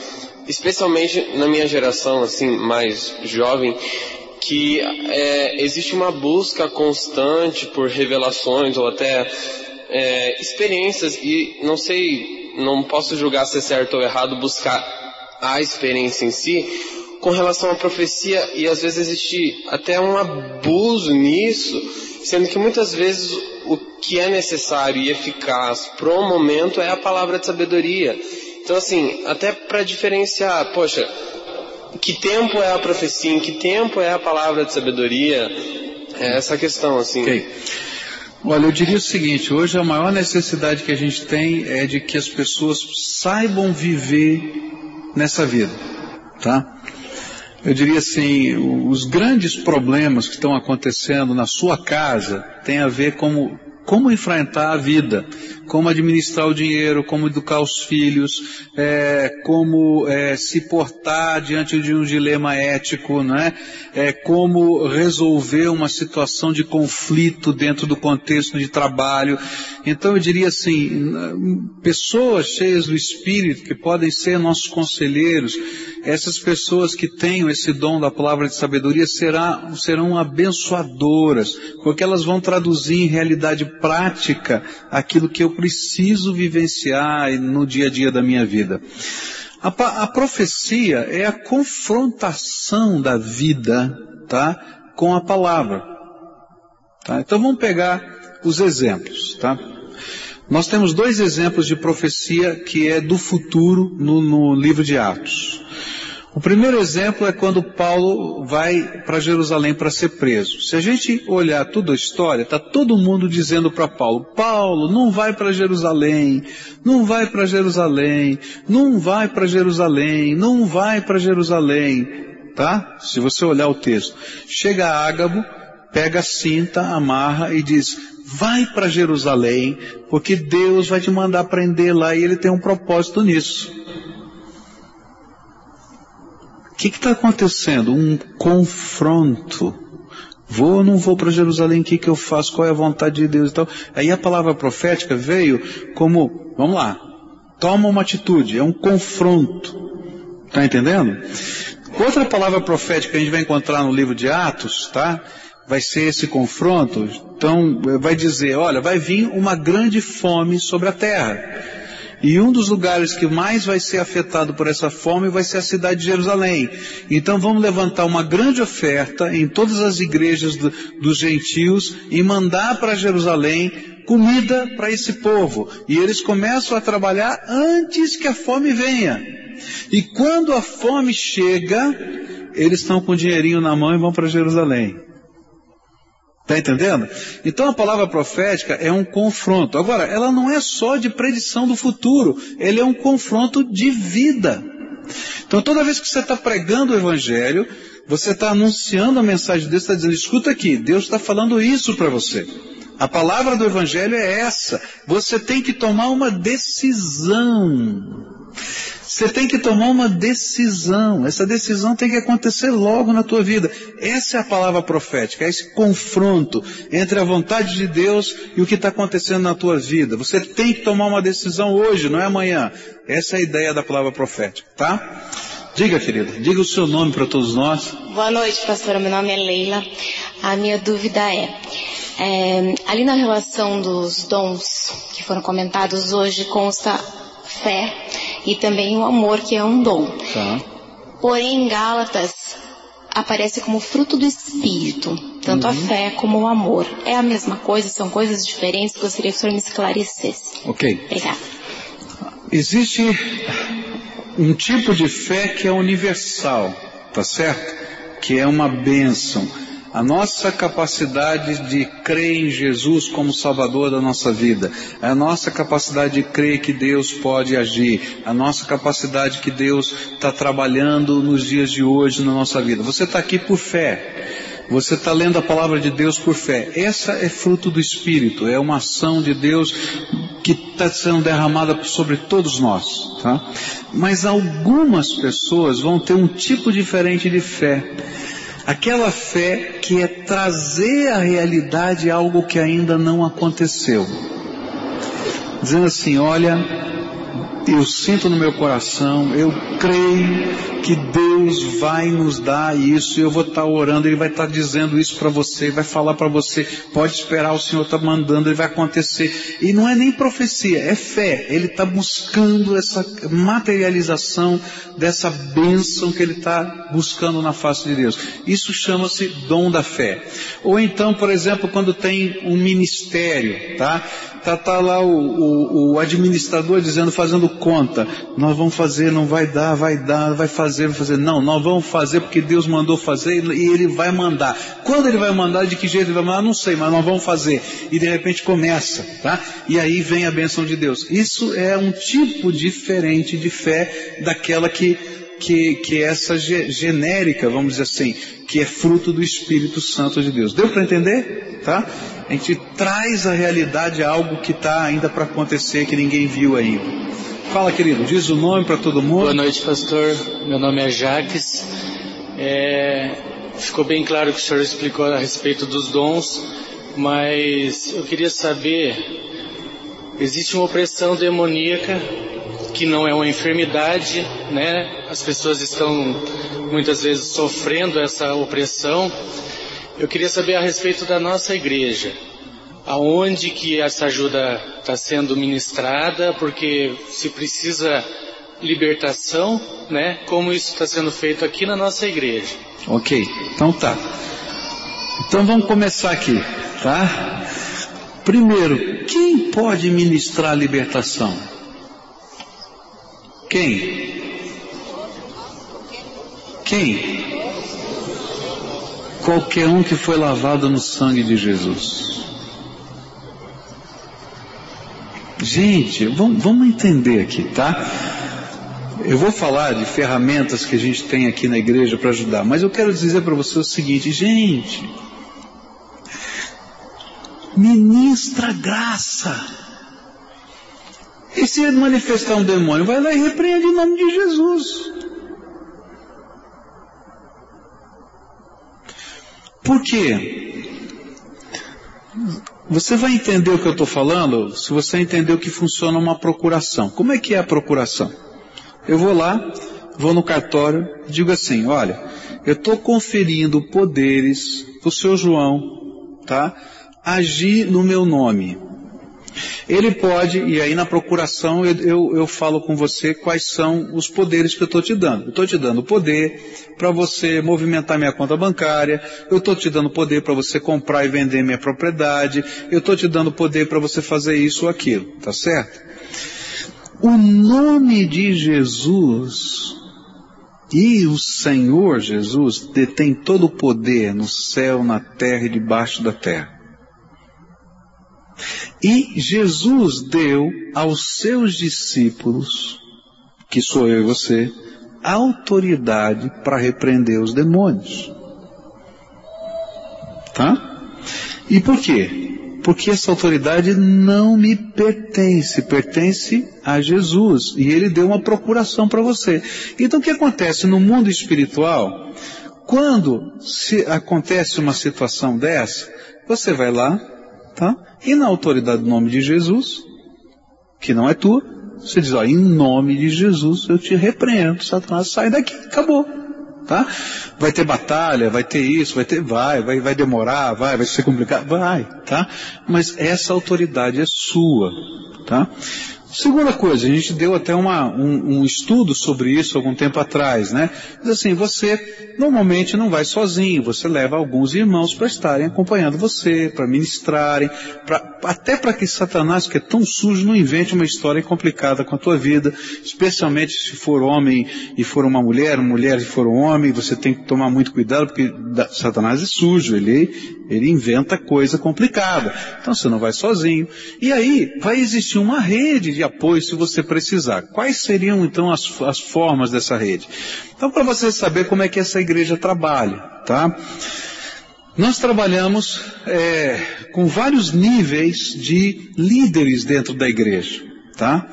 especialmente na minha geração, assim, mais jovem, que é, existe uma busca constante por revelações ou até é, experiências e não sei, não posso julgar se é certo ou errado buscar a experiência em si, com relação à profecia e às vezes existe até um abuso nisso, sendo que muitas vezes o que é necessário e eficaz para o momento é a palavra de sabedoria. Então assim, até para diferenciar, poxa, que tempo é a profecia, em que tempo é a palavra de sabedoria, é essa questão assim. Okay. Olha, eu diria o seguinte, hoje a maior necessidade que a gente tem é de que as pessoas saibam viver nessa vida, tá? Eu diria assim, os grandes problemas que estão acontecendo na sua casa têm a ver com como enfrentar a vida, como administrar o dinheiro, como educar os filhos, é, como é, se portar diante de um dilema ético, né? É, como resolver uma situação de conflito dentro do contexto de trabalho. Então eu diria assim, pessoas cheias do Espírito que podem ser nossos conselheiros, essas pessoas que tenham esse dom da palavra de sabedoria será, serão abençoadoras, porque elas vão traduzir em realidade prática aquilo que eu preciso vivenciar no dia a dia da minha vida. A, a profecia é a confrontação da vida, tá, com a palavra. Tá? Então vamos pegar os exemplos, tá? Nós temos dois exemplos de profecia que é do futuro no, no livro de Atos. O primeiro exemplo é quando Paulo vai para Jerusalém para ser preso. Se a gente olhar toda a história, está todo mundo dizendo para Paulo, Paulo, não vai para Jerusalém, não vai para Jerusalém, não vai para Jerusalém, não vai para Jerusalém, tá? Se você olhar o texto. Chega Ágabo, pega a cinta, amarra e diz, vai para Jerusalém, porque Deus vai te mandar prender lá e ele tem um propósito nisso. O que está acontecendo? Um confronto. Vou ou não vou para Jerusalém? O que, que eu faço? Qual é a vontade de Deus e tal? Aí a palavra profética veio como, vamos lá, toma uma atitude, é um confronto. Está entendendo? Outra palavra profética que a gente vai encontrar no livro de Atos, tá? vai ser esse confronto, então vai dizer, olha, vai vir uma grande fome sobre a terra. E um dos lugares que mais vai ser afetado por essa fome vai ser a cidade de Jerusalém. Então vamos levantar uma grande oferta em todas as igrejas do, dos gentios e mandar para Jerusalém comida para esse povo. E eles começam a trabalhar antes que a fome venha. E quando a fome chega, eles estão com o dinheirinho na mão e vão para Jerusalém. Está entendendo? Então a palavra profética é um confronto. Agora, ela não é só de predição do futuro, ele é um confronto de vida. Então toda vez que você está pregando o Evangelho, você está anunciando a mensagem de Deus, está dizendo, escuta aqui, Deus está falando isso para você. A palavra do Evangelho é essa. Você tem que tomar uma decisão. Você tem que tomar uma decisão. Essa decisão tem que acontecer logo na tua vida. Essa é a palavra profética, é esse confronto entre a vontade de Deus e o que está acontecendo na tua vida. Você tem que tomar uma decisão hoje, não é amanhã. Essa é a ideia da palavra profética, tá? Diga, querida, diga o seu nome para todos nós. Boa noite, pastora. Meu nome é Leila. A minha dúvida é, é ali na relação dos dons que foram comentados hoje consta fé e também o amor, que é um dom. Tá. Porém, em Gálatas aparece como fruto do Espírito, tanto uhum. a fé como o amor. É a mesma coisa? São coisas diferentes? Gostaria que o senhor me esclarecesse. Ok. Obrigada. Existe um tipo de fé que é universal, tá certo? Que é uma bênção a nossa capacidade de crer em Jesus como Salvador da nossa vida, a nossa capacidade de crer que Deus pode agir, a nossa capacidade que Deus está trabalhando nos dias de hoje na nossa vida. Você está aqui por fé. Você está lendo a palavra de Deus por fé. Essa é fruto do Espírito, é uma ação de Deus que está sendo derramada sobre todos nós. Tá? Mas algumas pessoas vão ter um tipo diferente de fé. Aquela fé que é trazer à realidade algo que ainda não aconteceu. Dizendo assim, olha, eu sinto no meu coração, eu creio que Deus vai nos dar isso, eu vou estar orando, Ele vai estar dizendo isso para você, vai falar para você, pode esperar, o Senhor está mandando, Ele vai acontecer. E não é nem profecia, é fé. Ele está buscando essa materialização dessa bênção que Ele está buscando na face de Deus. Isso chama-se dom da fé. Ou então, por exemplo, quando tem um ministério, tá? Tá, tá lá o, o, o administrador dizendo, fazendo conta. Nós vamos fazer, não vai dar, vai dar, vai fazer, vai fazer. Não, nós vamos fazer porque Deus mandou fazer e Ele vai mandar. Quando Ele vai mandar, de que jeito Ele vai mandar, não sei, mas nós vamos fazer. E de repente começa, tá? E aí vem a bênção de Deus. Isso é um tipo diferente de fé daquela que que, que é essa genérica, vamos dizer assim, que é fruto do Espírito Santo de Deus. Deu para entender? Tá? A gente traz a realidade algo que está ainda para acontecer, que ninguém viu ainda. Fala, querido, diz o nome para todo mundo. Boa noite, pastor. Meu nome é Jaques. É, ficou bem claro que o senhor explicou a respeito dos dons, mas eu queria saber: existe uma opressão demoníaca que não é uma enfermidade, né? As pessoas estão muitas vezes sofrendo essa opressão. Eu queria saber a respeito da nossa igreja. Aonde que essa ajuda está sendo ministrada, porque se precisa libertação, né? Como isso está sendo feito aqui na nossa igreja. Ok, então tá. Então vamos começar aqui, tá? Primeiro, quem pode ministrar a libertação? Quem? Quem? Qualquer um que foi lavado no sangue de Jesus. Gente, vamos, vamos entender aqui, tá? Eu vou falar de ferramentas que a gente tem aqui na igreja para ajudar, mas eu quero dizer para você o seguinte, gente, ministra graça. E se manifestar um demônio, vai lá e repreende em nome de Jesus. Por quê? Você vai entender o que eu estou falando se você entender o que funciona uma procuração. Como é que é a procuração? Eu vou lá, vou no cartório, digo assim, olha, eu estou conferindo poderes para o seu João, tá? Agir no meu nome. Ele pode, e aí na procuração eu, eu, eu falo com você quais são os poderes que eu estou te dando. Eu estou te dando poder para você movimentar minha conta bancária, eu estou te dando poder para você comprar e vender minha propriedade, eu estou te dando poder para você fazer isso ou aquilo, tá certo? O nome de Jesus e o Senhor Jesus detém todo o poder no céu, na terra e debaixo da terra. E Jesus deu aos seus discípulos, que sou eu e você, autoridade para repreender os demônios. Tá? E por quê? Porque essa autoridade não me pertence, pertence a Jesus. E ele deu uma procuração para você. Então o que acontece no mundo espiritual? Quando se acontece uma situação dessa, você vai lá, tá? E na autoridade do nome de Jesus, que não é tua, você diz, ó, em nome de Jesus eu te repreendo, Satanás, sai daqui, acabou. Tá? Vai ter batalha, vai ter isso, vai ter, vai, vai, vai demorar, vai, vai ser complicado, vai, tá? Mas essa autoridade é sua, tá? Segunda coisa, a gente deu até uma, um, um, estudo sobre isso algum tempo atrás, né? Diz assim, você normalmente não vai sozinho, você leva alguns irmãos para estarem acompanhando você, para ministrarem, pra, até para que Satanás, que é tão sujo, não invente uma história complicada com a tua vida, especialmente se for homem e for uma mulher, mulher e for um homem, você tem que tomar muito cuidado, porque Satanás é sujo, ele, ele inventa coisa complicada. Então você não vai sozinho. E aí vai existir uma rede de apoio se você precisar. Quais seriam então as, as formas dessa rede? Então, para você saber como é que essa igreja trabalha, tá? Nós trabalhamos é, com vários níveis de líderes dentro da igreja, tá?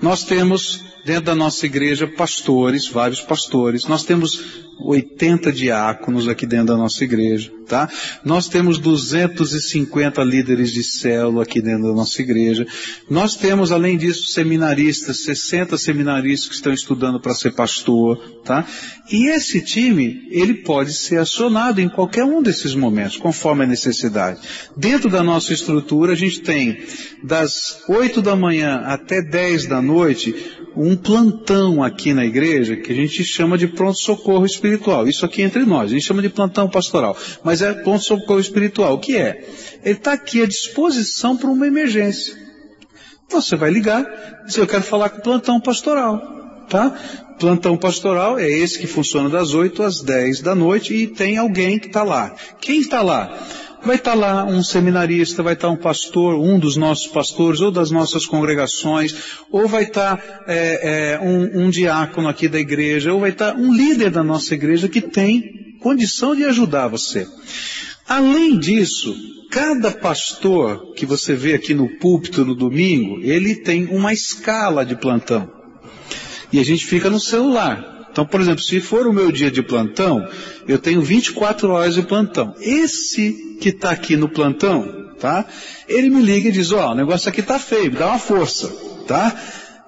Nós temos dentro da nossa igreja pastores, vários pastores. Nós temos 80 diáconos aqui dentro da nossa igreja, tá? Nós temos 250 líderes de célula aqui dentro da nossa igreja. Nós temos, além disso, seminaristas, 60 seminaristas que estão estudando para ser pastor, tá? E esse time, ele pode ser acionado em qualquer um desses momentos, conforme a necessidade. Dentro da nossa estrutura, a gente tem das 8 da manhã até 10 da noite, um plantão aqui na igreja que a gente chama de pronto-socorro espiritual. Isso aqui é entre nós, a gente chama de plantão pastoral. Mas é pronto-socorro espiritual. O que é? Ele está aqui à disposição para uma emergência. Você vai ligar, dizer, eu quero falar com o plantão pastoral, tá? Plantão pastoral é esse que funciona das 8 às 10 da noite e tem alguém que está lá. Quem está lá? Vai estar tá lá um seminarista, vai estar tá um pastor, um dos nossos pastores ou das nossas congregações, ou vai estar tá, é, é, um, um diácono aqui da igreja, ou vai estar um líder da nossa igreja que tem condição de ajudar você. Além disso, cada pastor que você vê aqui no púlpito no domingo, ele tem uma escala de plantão. E a gente fica no celular. Então, por exemplo, se for o meu dia de plantão, eu tenho 24 horas de plantão. Esse que está aqui no plantão, tá? Ele me liga e diz, ó, oh, o negócio aqui está feio, dá uma força, tá?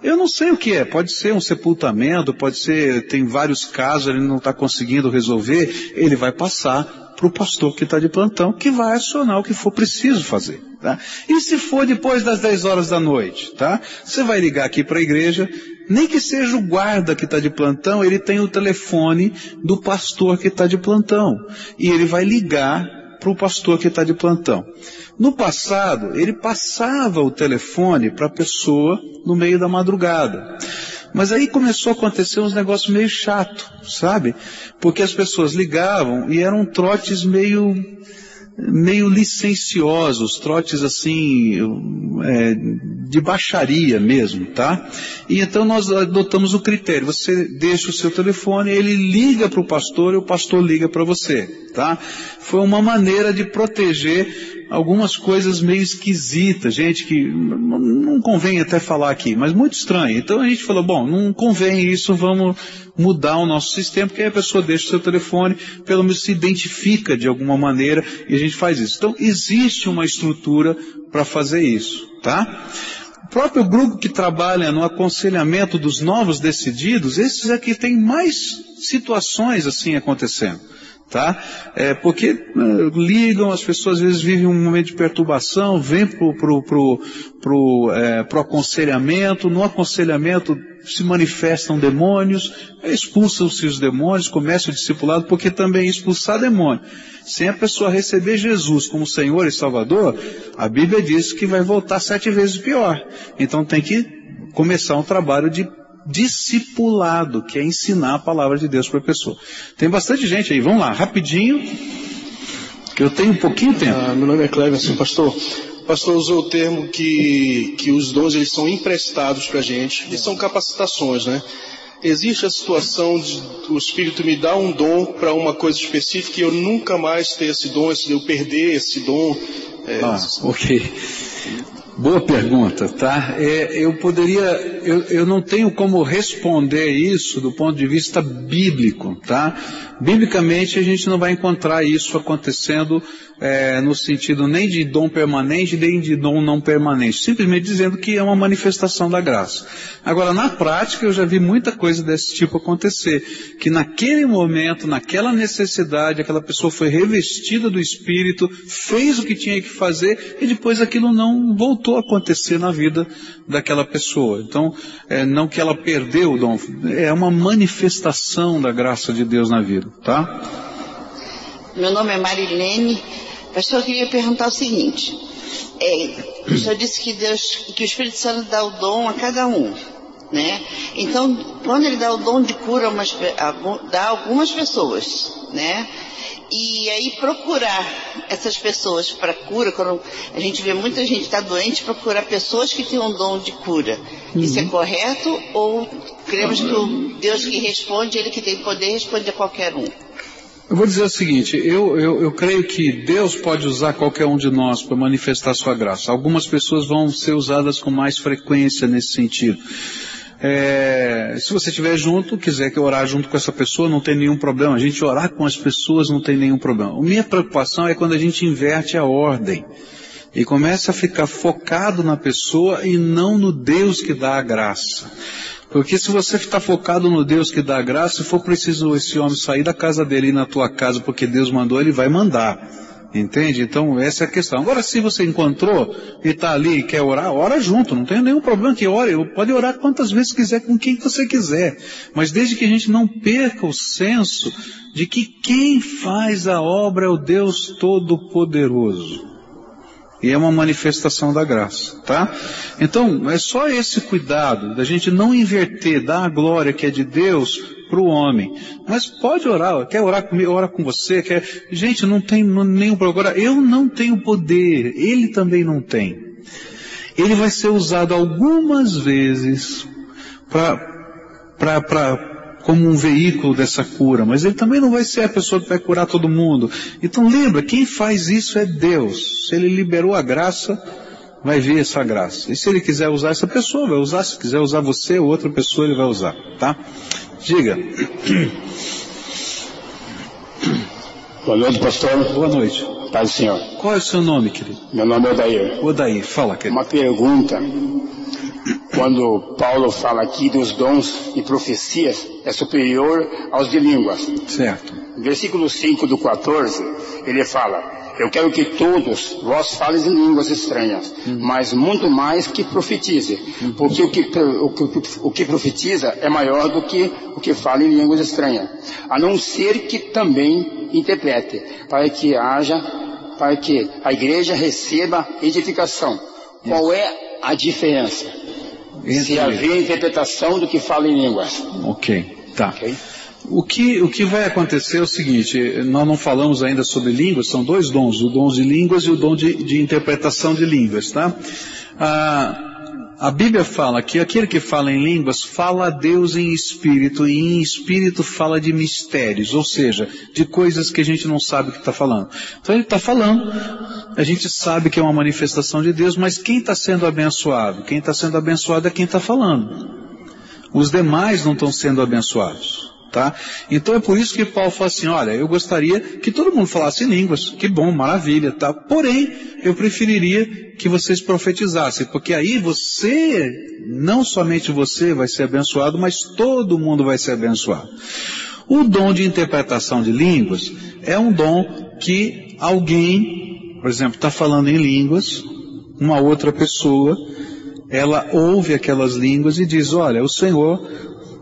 Eu não sei o que é, pode ser um sepultamento, pode ser, tem vários casos, ele não está conseguindo resolver, ele vai passar para o pastor que está de plantão, que vai acionar o que for preciso fazer. Tá? E se for depois das 10 horas da noite, tá? Você vai ligar aqui para a igreja, nem que seja o guarda que está de plantão, ele tem o telefone do pastor que está de plantão. E ele vai ligar para o pastor que está de plantão. No passado, ele passava o telefone para a pessoa no meio da madrugada. Mas aí começou a acontecer uns negócios meio chato, sabe? Porque as pessoas ligavam e eram trotes meio meio licenciosos, trotes assim, é, de baixaria mesmo, tá? E então nós adotamos o critério, você deixa o seu telefone, ele liga para o pastor e o pastor liga para você, tá? Foi uma maneira de proteger algumas coisas meio esquisitas, gente que não convém até falar aqui, mas muito estranho. Então a gente falou, bom, não convém isso, vamos mudar o nosso sistema, porque aí a pessoa deixa o seu telefone, pelo menos se identifica de alguma maneira e a gente faz isso. Então existe uma estrutura para fazer isso, tá? O próprio grupo que trabalha no aconselhamento dos novos decididos, esses aqui têm mais situações assim acontecendo tá? É, porque uh, ligam, as pessoas às vezes vivem um momento de perturbação, vêm pro, pro, pro, pro, é, pro aconselhamento, no aconselhamento se manifestam demônios, expulsam-se os demônios, começa o discipulado, porque também expulsar demônio, sem a pessoa receber Jesus como Senhor e Salvador, a Bíblia diz que vai voltar sete vezes pior. Então tem que começar um trabalho de discipulado, que é ensinar a palavra de Deus para a pessoa. Tem bastante gente aí, vamos lá, rapidinho, que eu tenho um pouquinho de tempo. Ah, meu nome é Cleverson, pastor. O pastor usou o termo que, que os dons eles são emprestados para a gente, e são capacitações, né? Existe a situação de o Espírito me dar um dom para uma coisa específica e eu nunca mais ter esse dom, eu perder esse dom. É, ah, ok. Boa pergunta, tá? É, eu poderia, eu, eu não tenho como responder isso do ponto de vista bíblico, tá? Biblicamente a gente não vai encontrar isso acontecendo é, no sentido nem de dom permanente, nem de dom não permanente, simplesmente dizendo que é uma manifestação da graça. Agora, na prática, eu já vi muita coisa desse tipo acontecer, que naquele momento, naquela necessidade, aquela pessoa foi revestida do Espírito, fez o que tinha que fazer, e depois aquilo não voltou a acontecer na vida daquela pessoa. Então, é, não que ela perdeu o dom, é uma manifestação da graça de Deus na vida, tá? Meu nome é Marilene, Pastor, eu queria perguntar o seguinte. É, o senhor disse que Deus, que o Espírito Santo dá o dom a cada um, né? Então, quando ele dá o dom de cura, umas, dá a algumas pessoas, né? E aí procurar essas pessoas para cura, quando a gente vê muita gente está doente, procurar pessoas que têm um dom de cura. Uhum. Isso é correto ou cremos que o Deus que responde, ele que tem poder, responde a qualquer um? Eu vou dizer o seguinte, eu, eu, eu creio que Deus pode usar qualquer um de nós para manifestar sua graça. Algumas pessoas vão ser usadas com mais frequência nesse sentido. É, se você estiver junto, quiser que orar junto com essa pessoa, não tem nenhum problema. A gente orar com as pessoas não tem nenhum problema. A minha preocupação é quando a gente inverte a ordem e começa a ficar focado na pessoa e não no Deus que dá a graça. Porque se você está focado no Deus que dá graça, se for preciso esse homem sair da casa dele e ir na tua casa porque Deus mandou, ele vai mandar. Entende? Então essa é a questão. Agora se você encontrou e está ali e quer orar, ora junto, não tem nenhum problema que ore, pode orar quantas vezes quiser, com quem você quiser. Mas desde que a gente não perca o senso de que quem faz a obra é o Deus Todo-Poderoso. E é uma manifestação da graça, tá? Então, é só esse cuidado da gente não inverter, dar a glória que é de Deus para o homem. Mas pode orar, quer orar comigo, ora com você, quer... Gente, não tem nenhum problema. Eu não tenho poder, ele também não tem. Ele vai ser usado algumas vezes para como um veículo dessa cura, mas ele também não vai ser a pessoa que vai curar todo mundo. Então lembra, quem faz isso é Deus. Se ele liberou a graça, vai ver essa graça. E se ele quiser usar essa pessoa, vai usar. Se quiser usar você ou outra pessoa, ele vai usar, tá? Diga. Boa noite, pastor. Boa noite. Paz do Senhor. Qual é o seu nome, querido? Meu nome é Odair. Odair, fala, querido. Uma pergunta quando Paulo fala aqui dos dons e profecias, é superior aos de línguas. Certo. Versículo 5 do 14, ele fala, eu quero que todos vós falem em línguas estranhas, uhum. mas muito mais que profetize, uhum. porque o que, o, que, o que profetiza é maior do que o que fala em línguas estranhas, a não ser que também interprete, para que haja, para que a igreja receba edificação. Qual é a diferença? Entre... Se haver interpretação do que fala em línguas. Ok, tá. Okay? O que, o que vai acontecer é o seguinte, nós não falamos ainda sobre línguas, são dois dons, o dom de línguas e o dom de, de interpretação de línguas, tá? Ah, a Bíblia fala que aquele que fala em línguas fala a Deus em espírito e em espírito fala de mistérios, ou seja, de coisas que a gente não sabe o que está falando. Então ele está falando, a gente sabe que é uma manifestação de Deus, mas quem está sendo abençoado? Quem está sendo abençoado é quem está falando. Os demais não estão sendo abençoados. Tá? Então é por isso que Paulo fala assim, olha, eu gostaria que todo mundo falasse línguas, que bom, maravilha, tá? Porém, eu preferiria que vocês profetizassem, porque aí você, não somente você vai ser abençoado, mas todo mundo vai ser abençoado. O dom de interpretação de línguas é um dom que alguém, por exemplo, está falando em línguas, uma outra pessoa, ela ouve aquelas línguas e diz, olha, o Senhor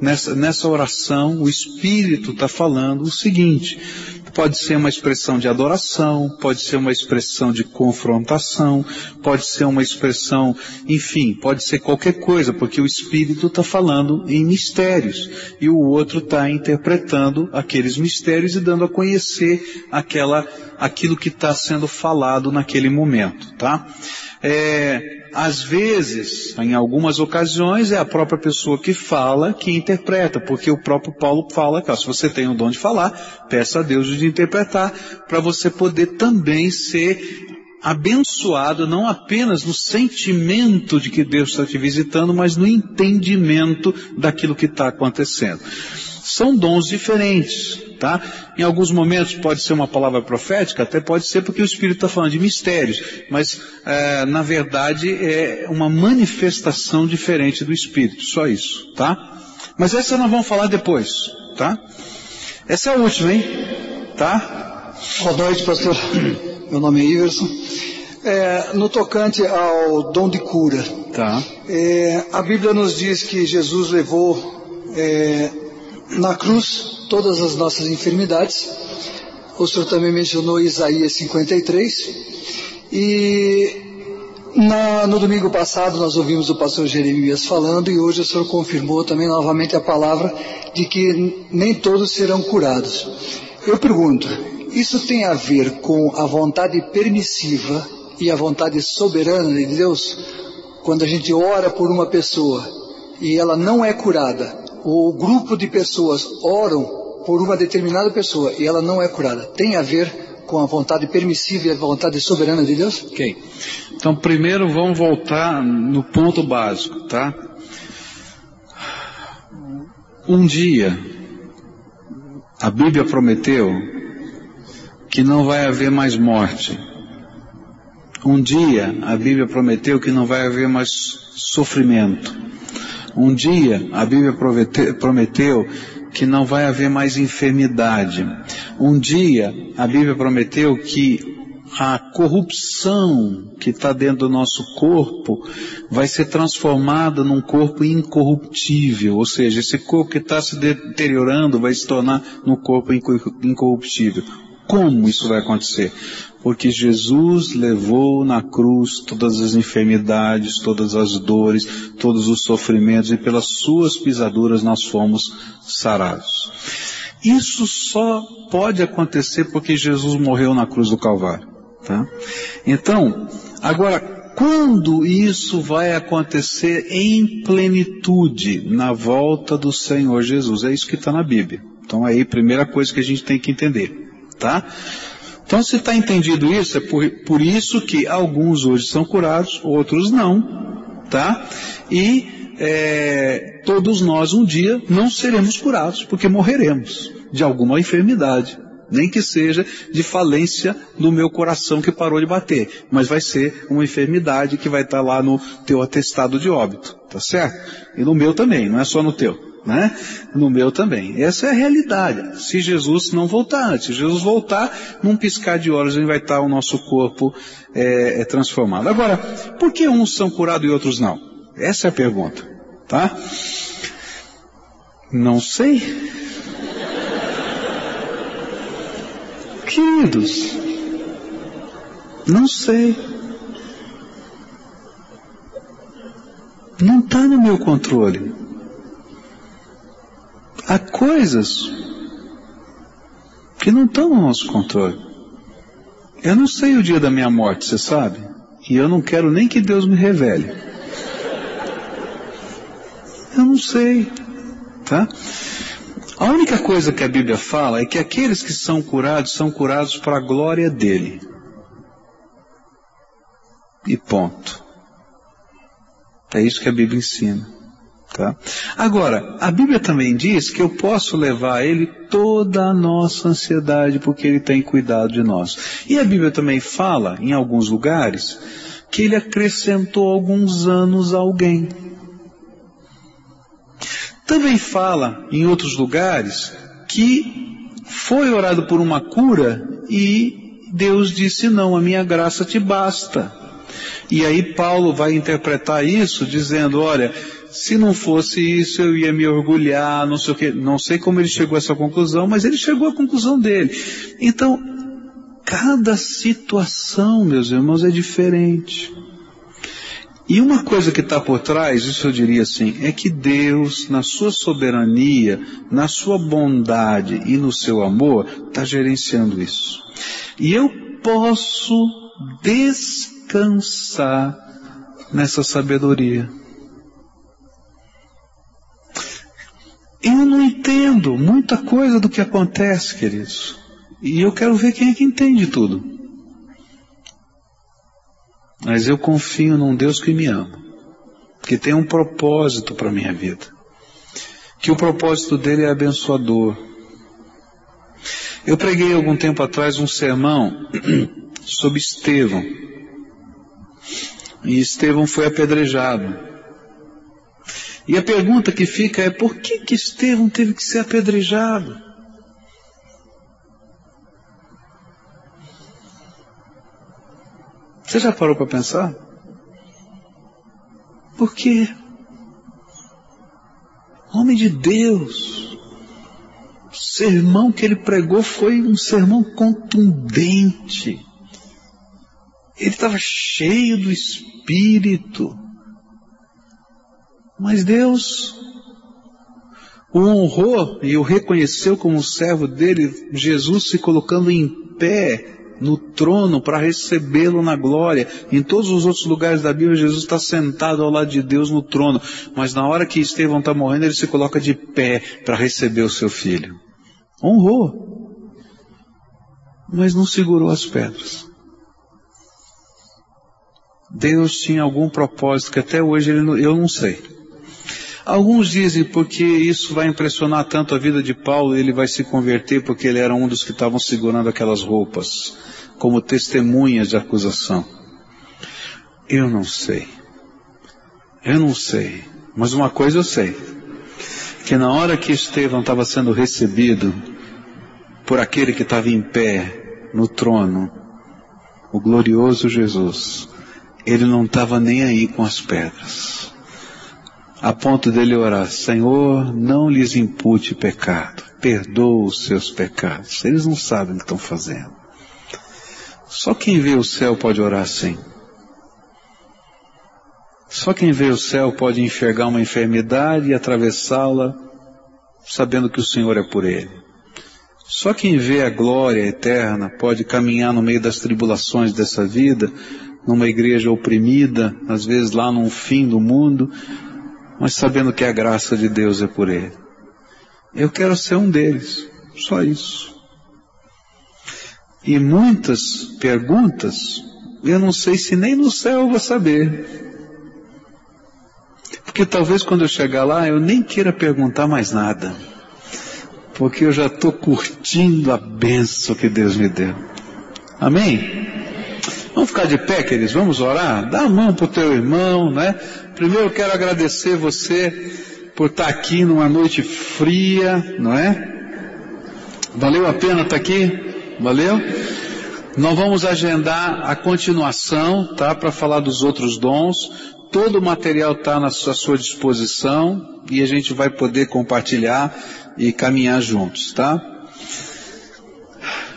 nessa, nessa oração, o Espírito está falando o seguinte, pode ser uma expressão de adoração, pode ser uma expressão de confrontação, pode ser uma expressão, enfim, pode ser qualquer coisa, porque o Espírito está falando em mistérios e o outro está interpretando aqueles mistérios e dando a conhecer aquela, aquilo que está sendo falado naquele momento, tá? É, às vezes, em algumas ocasiões, é a própria pessoa que fala que interpreta, porque o próprio Paulo fala que ó, se você tem o dom de falar, peça a Deus de interpretar, para você poder também ser abençoado não apenas no sentimento de que Deus está te visitando, mas no entendimento daquilo que está acontecendo. São dons diferentes tá? Em alguns momentos pode ser uma palavra profética, até pode ser porque o Espírito está falando de mistérios, mas é, na verdade é uma manifestação diferente do Espírito, só isso, tá? Mas essa nós vamos falar depois, tá? Essa é a última, hein? Tá? Boa noite, pastor. Meu nome é Iverson. É, no tocante ao dom de cura, tá. É, a Bíblia nos diz que Jesus levou é, na cruz todas as nossas enfermidades. O senhor também mencionou Isaías 53. E na, no domingo passado nós ouvimos o pastor Jeremias falando e hoje o senhor confirmou também novamente a palavra de que nem todos serão curados. Eu pergunto, isso tem a ver com a vontade permissiva e a vontade soberana de Deus? Quando a gente ora por uma pessoa e ela não é curada, o grupo de pessoas oram por uma determinada pessoa e ela não é curada, tem a ver com a vontade permissiva e a vontade soberana de Deus? Ok. Então, primeiro vamos voltar no ponto básico, tá? Um dia, a Bíblia prometeu que não vai haver mais morte. Um dia, a Bíblia prometeu que não vai haver mais sofrimento. Um dia a Bíblia prometeu que não vai haver mais enfermidade. Um dia a Bíblia prometeu que a corrupção que está dentro do nosso corpo vai ser transformada num corpo incorruptível, ou seja, esse corpo que está se deteriorando vai se tornar num corpo incorruptível. Como isso vai acontecer? Porque Jesus levou na cruz todas as enfermidades, todas as dores, todos os sofrimentos e pelas suas pisaduras nós fomos sarados. Isso só pode acontecer porque Jesus morreu na cruz do Calvário. Tá? Então, agora, quando isso vai acontecer em plenitude na volta do Senhor Jesus? É isso que está na Bíblia. Então aí, primeira coisa que a gente tem que entender, tá? Então, se está entendido isso, é por, por isso que alguns hoje são curados, outros não, tá? E é, todos nós um dia não seremos curados, porque morreremos de alguma enfermidade, nem que seja de falência no meu coração que parou de bater, mas vai ser uma enfermidade que vai estar tá lá no teu atestado de óbito, tá certo? E no meu também, não é só no teu né? No meu também. Essa é a realidade. Se Jesus não voltar se Jesus voltar, num piscar de olhos vai estar o nosso corpo é, é transformado. Agora, por que uns são curados e outros não? Essa é a pergunta, tá? Não sei. Queridos, não sei. Não está no meu controle há coisas que não estão no nosso controle. Eu não sei o dia da minha morte, você sabe? E eu não quero nem que Deus me revele. Eu não sei, tá? A única coisa que a Bíblia fala é que aqueles que são curados são curados para a glória dele. E ponto. É isso que a Bíblia ensina. Tá? Agora, a Bíblia também diz que eu posso levar a Ele toda a nossa ansiedade, porque Ele tem cuidado de nós. E a Bíblia também fala, em alguns lugares, que Ele acrescentou alguns anos a alguém. Também fala, em outros lugares, que foi orado por uma cura e Deus disse: Não, a minha graça te basta. E aí Paulo vai interpretar isso dizendo: Olha, se não fosse isso eu ia me orgulhar, não sei o que, não sei como ele chegou a essa conclusão, mas ele chegou à conclusão dele. Então, cada situação, meus irmãos, é diferente. E uma coisa que está por trás, isso eu diria assim, é que Deus, na sua soberania, na sua bondade e no seu amor, está gerenciando isso. E eu posso descansar nessa sabedoria. Eu não entendo muita coisa do que acontece, queridos. E eu quero ver quem é que entende tudo. Mas eu confio num Deus que me ama, que tem um propósito para minha vida. Que o propósito dele é abençoador. Eu preguei algum tempo atrás um sermão sobre Estevão. E Estevão foi apedrejado. E a pergunta que fica é por que, que Estevão teve que ser apedrejado? Você já parou para pensar? Por quê? Homem de Deus. O sermão que ele pregou foi um sermão contundente. Ele estava cheio do Espírito. Mas Deus o honrou e o reconheceu como servo dele, Jesus se colocando em pé no trono para recebê-lo na glória. Em todos os outros lugares da Bíblia, Jesus está sentado ao lado de Deus no trono. Mas na hora que Estevão está morrendo, ele se coloca de pé para receber o seu filho. Honrou. Mas não segurou as pedras. Deus tinha algum propósito que até hoje ele, eu não sei. Alguns dizem porque isso vai impressionar tanto a vida de Paulo, ele vai se converter porque ele era um dos que estavam segurando aquelas roupas, como testemunhas de acusação. Eu não sei. Eu não sei. Mas uma coisa eu sei. Que na hora que Estevão estava sendo recebido por aquele que estava em pé no trono, o glorioso Jesus, ele não estava nem aí com as pedras a ponto dele orar, Senhor, não lhes impute pecado, perdoa os seus pecados. Eles não sabem o que estão fazendo. Só quem vê o céu pode orar assim. Só quem vê o céu pode enxergar uma enfermidade e atravessá-la sabendo que o Senhor é por ele. Só quem vê a glória eterna pode caminhar no meio das tribulações dessa vida, numa igreja oprimida, às vezes lá no fim do mundo, mas sabendo que a graça de Deus é por ele. Eu quero ser um deles, só isso. E muitas perguntas, eu não sei se nem no céu eu vou saber. Porque talvez quando eu chegar lá eu nem queira perguntar mais nada. Porque eu já estou curtindo a benção que Deus me deu. Amém? Vamos ficar de pé, queridos? Vamos orar? Dá a mão para o teu irmão, né? Primeiro eu quero agradecer você por estar aqui numa noite fria, não é? Valeu a pena estar aqui? Valeu? Nós vamos agendar a continuação, tá? Para falar dos outros dons. Todo o material está sua, sua disposição e a gente vai poder compartilhar e caminhar juntos, tá?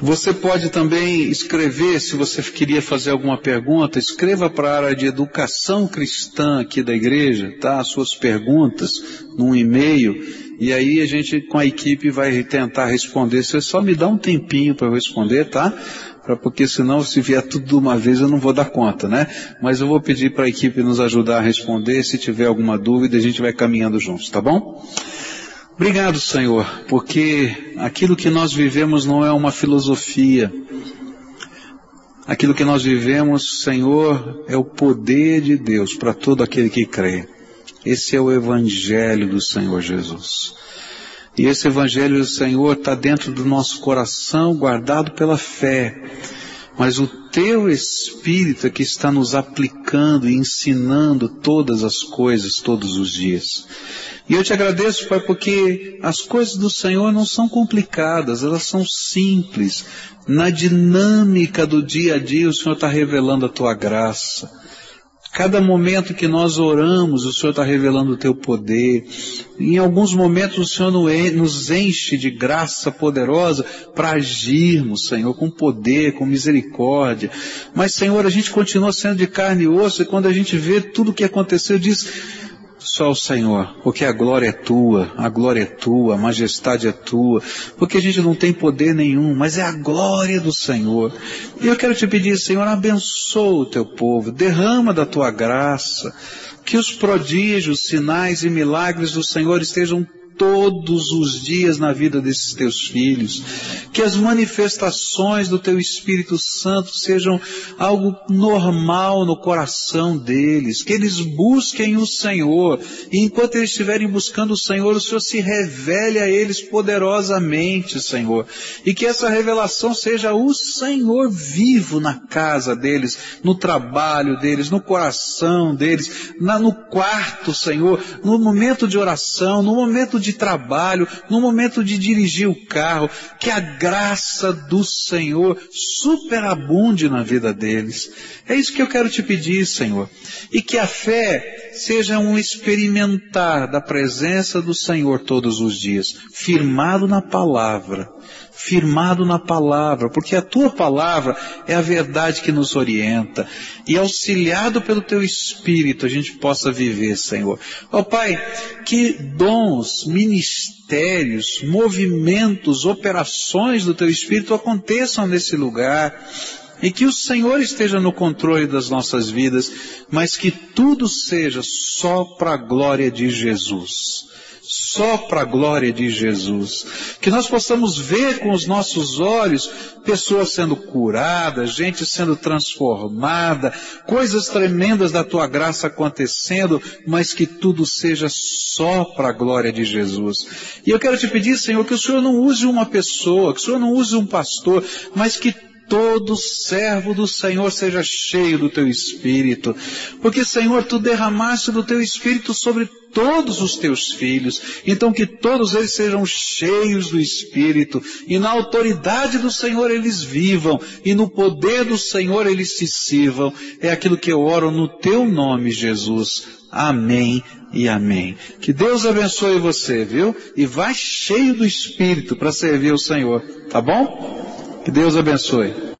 Você pode também escrever, se você queria fazer alguma pergunta, escreva para a área de educação cristã aqui da igreja, tá? As suas perguntas num e-mail e aí a gente com a equipe vai tentar responder. Você só me dá um tempinho para eu responder, tá? porque senão se vier tudo de uma vez eu não vou dar conta, né? Mas eu vou pedir para a equipe nos ajudar a responder. Se tiver alguma dúvida, a gente vai caminhando juntos, tá bom? Obrigado, Senhor, porque aquilo que nós vivemos não é uma filosofia. Aquilo que nós vivemos, Senhor, é o poder de Deus para todo aquele que crê. Esse é o Evangelho do Senhor Jesus. E esse Evangelho do Senhor está dentro do nosso coração, guardado pela fé. Mas o teu Espírito é que está nos aplicando e ensinando todas as coisas todos os dias. E eu te agradeço, Pai, porque as coisas do Senhor não são complicadas, elas são simples. Na dinâmica do dia a dia, o Senhor está revelando a tua graça. Cada momento que nós oramos, o Senhor está revelando o teu poder. Em alguns momentos o Senhor nos enche de graça poderosa para agirmos, Senhor, com poder, com misericórdia. Mas, Senhor, a gente continua sendo de carne e osso e quando a gente vê tudo o que aconteceu, diz, só o Senhor, porque a glória é tua, a glória é tua, a majestade é tua, porque a gente não tem poder nenhum, mas é a glória do Senhor. E eu quero te pedir, Senhor, abençoa o teu povo, derrama da tua graça, que os prodígios, sinais e milagres do Senhor estejam todos os dias na vida desses teus filhos. Que as manifestações do teu Espírito Santo sejam algo normal no coração deles. Que eles busquem o Senhor. E enquanto eles estiverem buscando o Senhor, o Senhor se revele a eles poderosamente, Senhor. E que essa revelação seja o Senhor vivo na casa deles, no trabalho deles, no coração deles, na, no quarto, Senhor, no momento de oração, no momento de de trabalho, no momento de dirigir o carro, que a graça do Senhor superabunde na vida deles. É isso que eu quero te pedir, Senhor. E que a fé seja um experimentar da presença do Senhor todos os dias, firmado na palavra firmado na palavra, porque a tua palavra é a verdade que nos orienta, e auxiliado pelo teu espírito a gente possa viver, Senhor. Ó oh, Pai, que dons, ministérios, movimentos, operações do teu espírito aconteçam nesse lugar, e que o Senhor esteja no controle das nossas vidas, mas que tudo seja só para a glória de Jesus só para a glória de Jesus. Que nós possamos ver com os nossos olhos pessoas sendo curadas, gente sendo transformada, coisas tremendas da tua graça acontecendo, mas que tudo seja só para a glória de Jesus. E eu quero te pedir, Senhor, que o Senhor não use uma pessoa, que o Senhor não use um pastor, mas que todo servo do Senhor seja cheio do teu Espírito. Porque, Senhor, tu derramaste do teu Espírito sobre todos os teus filhos. Então que todos eles sejam cheios do Espírito. E na autoridade do Senhor eles vivam. E no poder do Senhor eles se sirvam. É aquilo que eu oro no teu nome, Jesus. Amém. e amém. Que Deus abençoe você, viu? E vá cheio do Espírito para servir o Senhor, tá bom? Que Deus abençoe.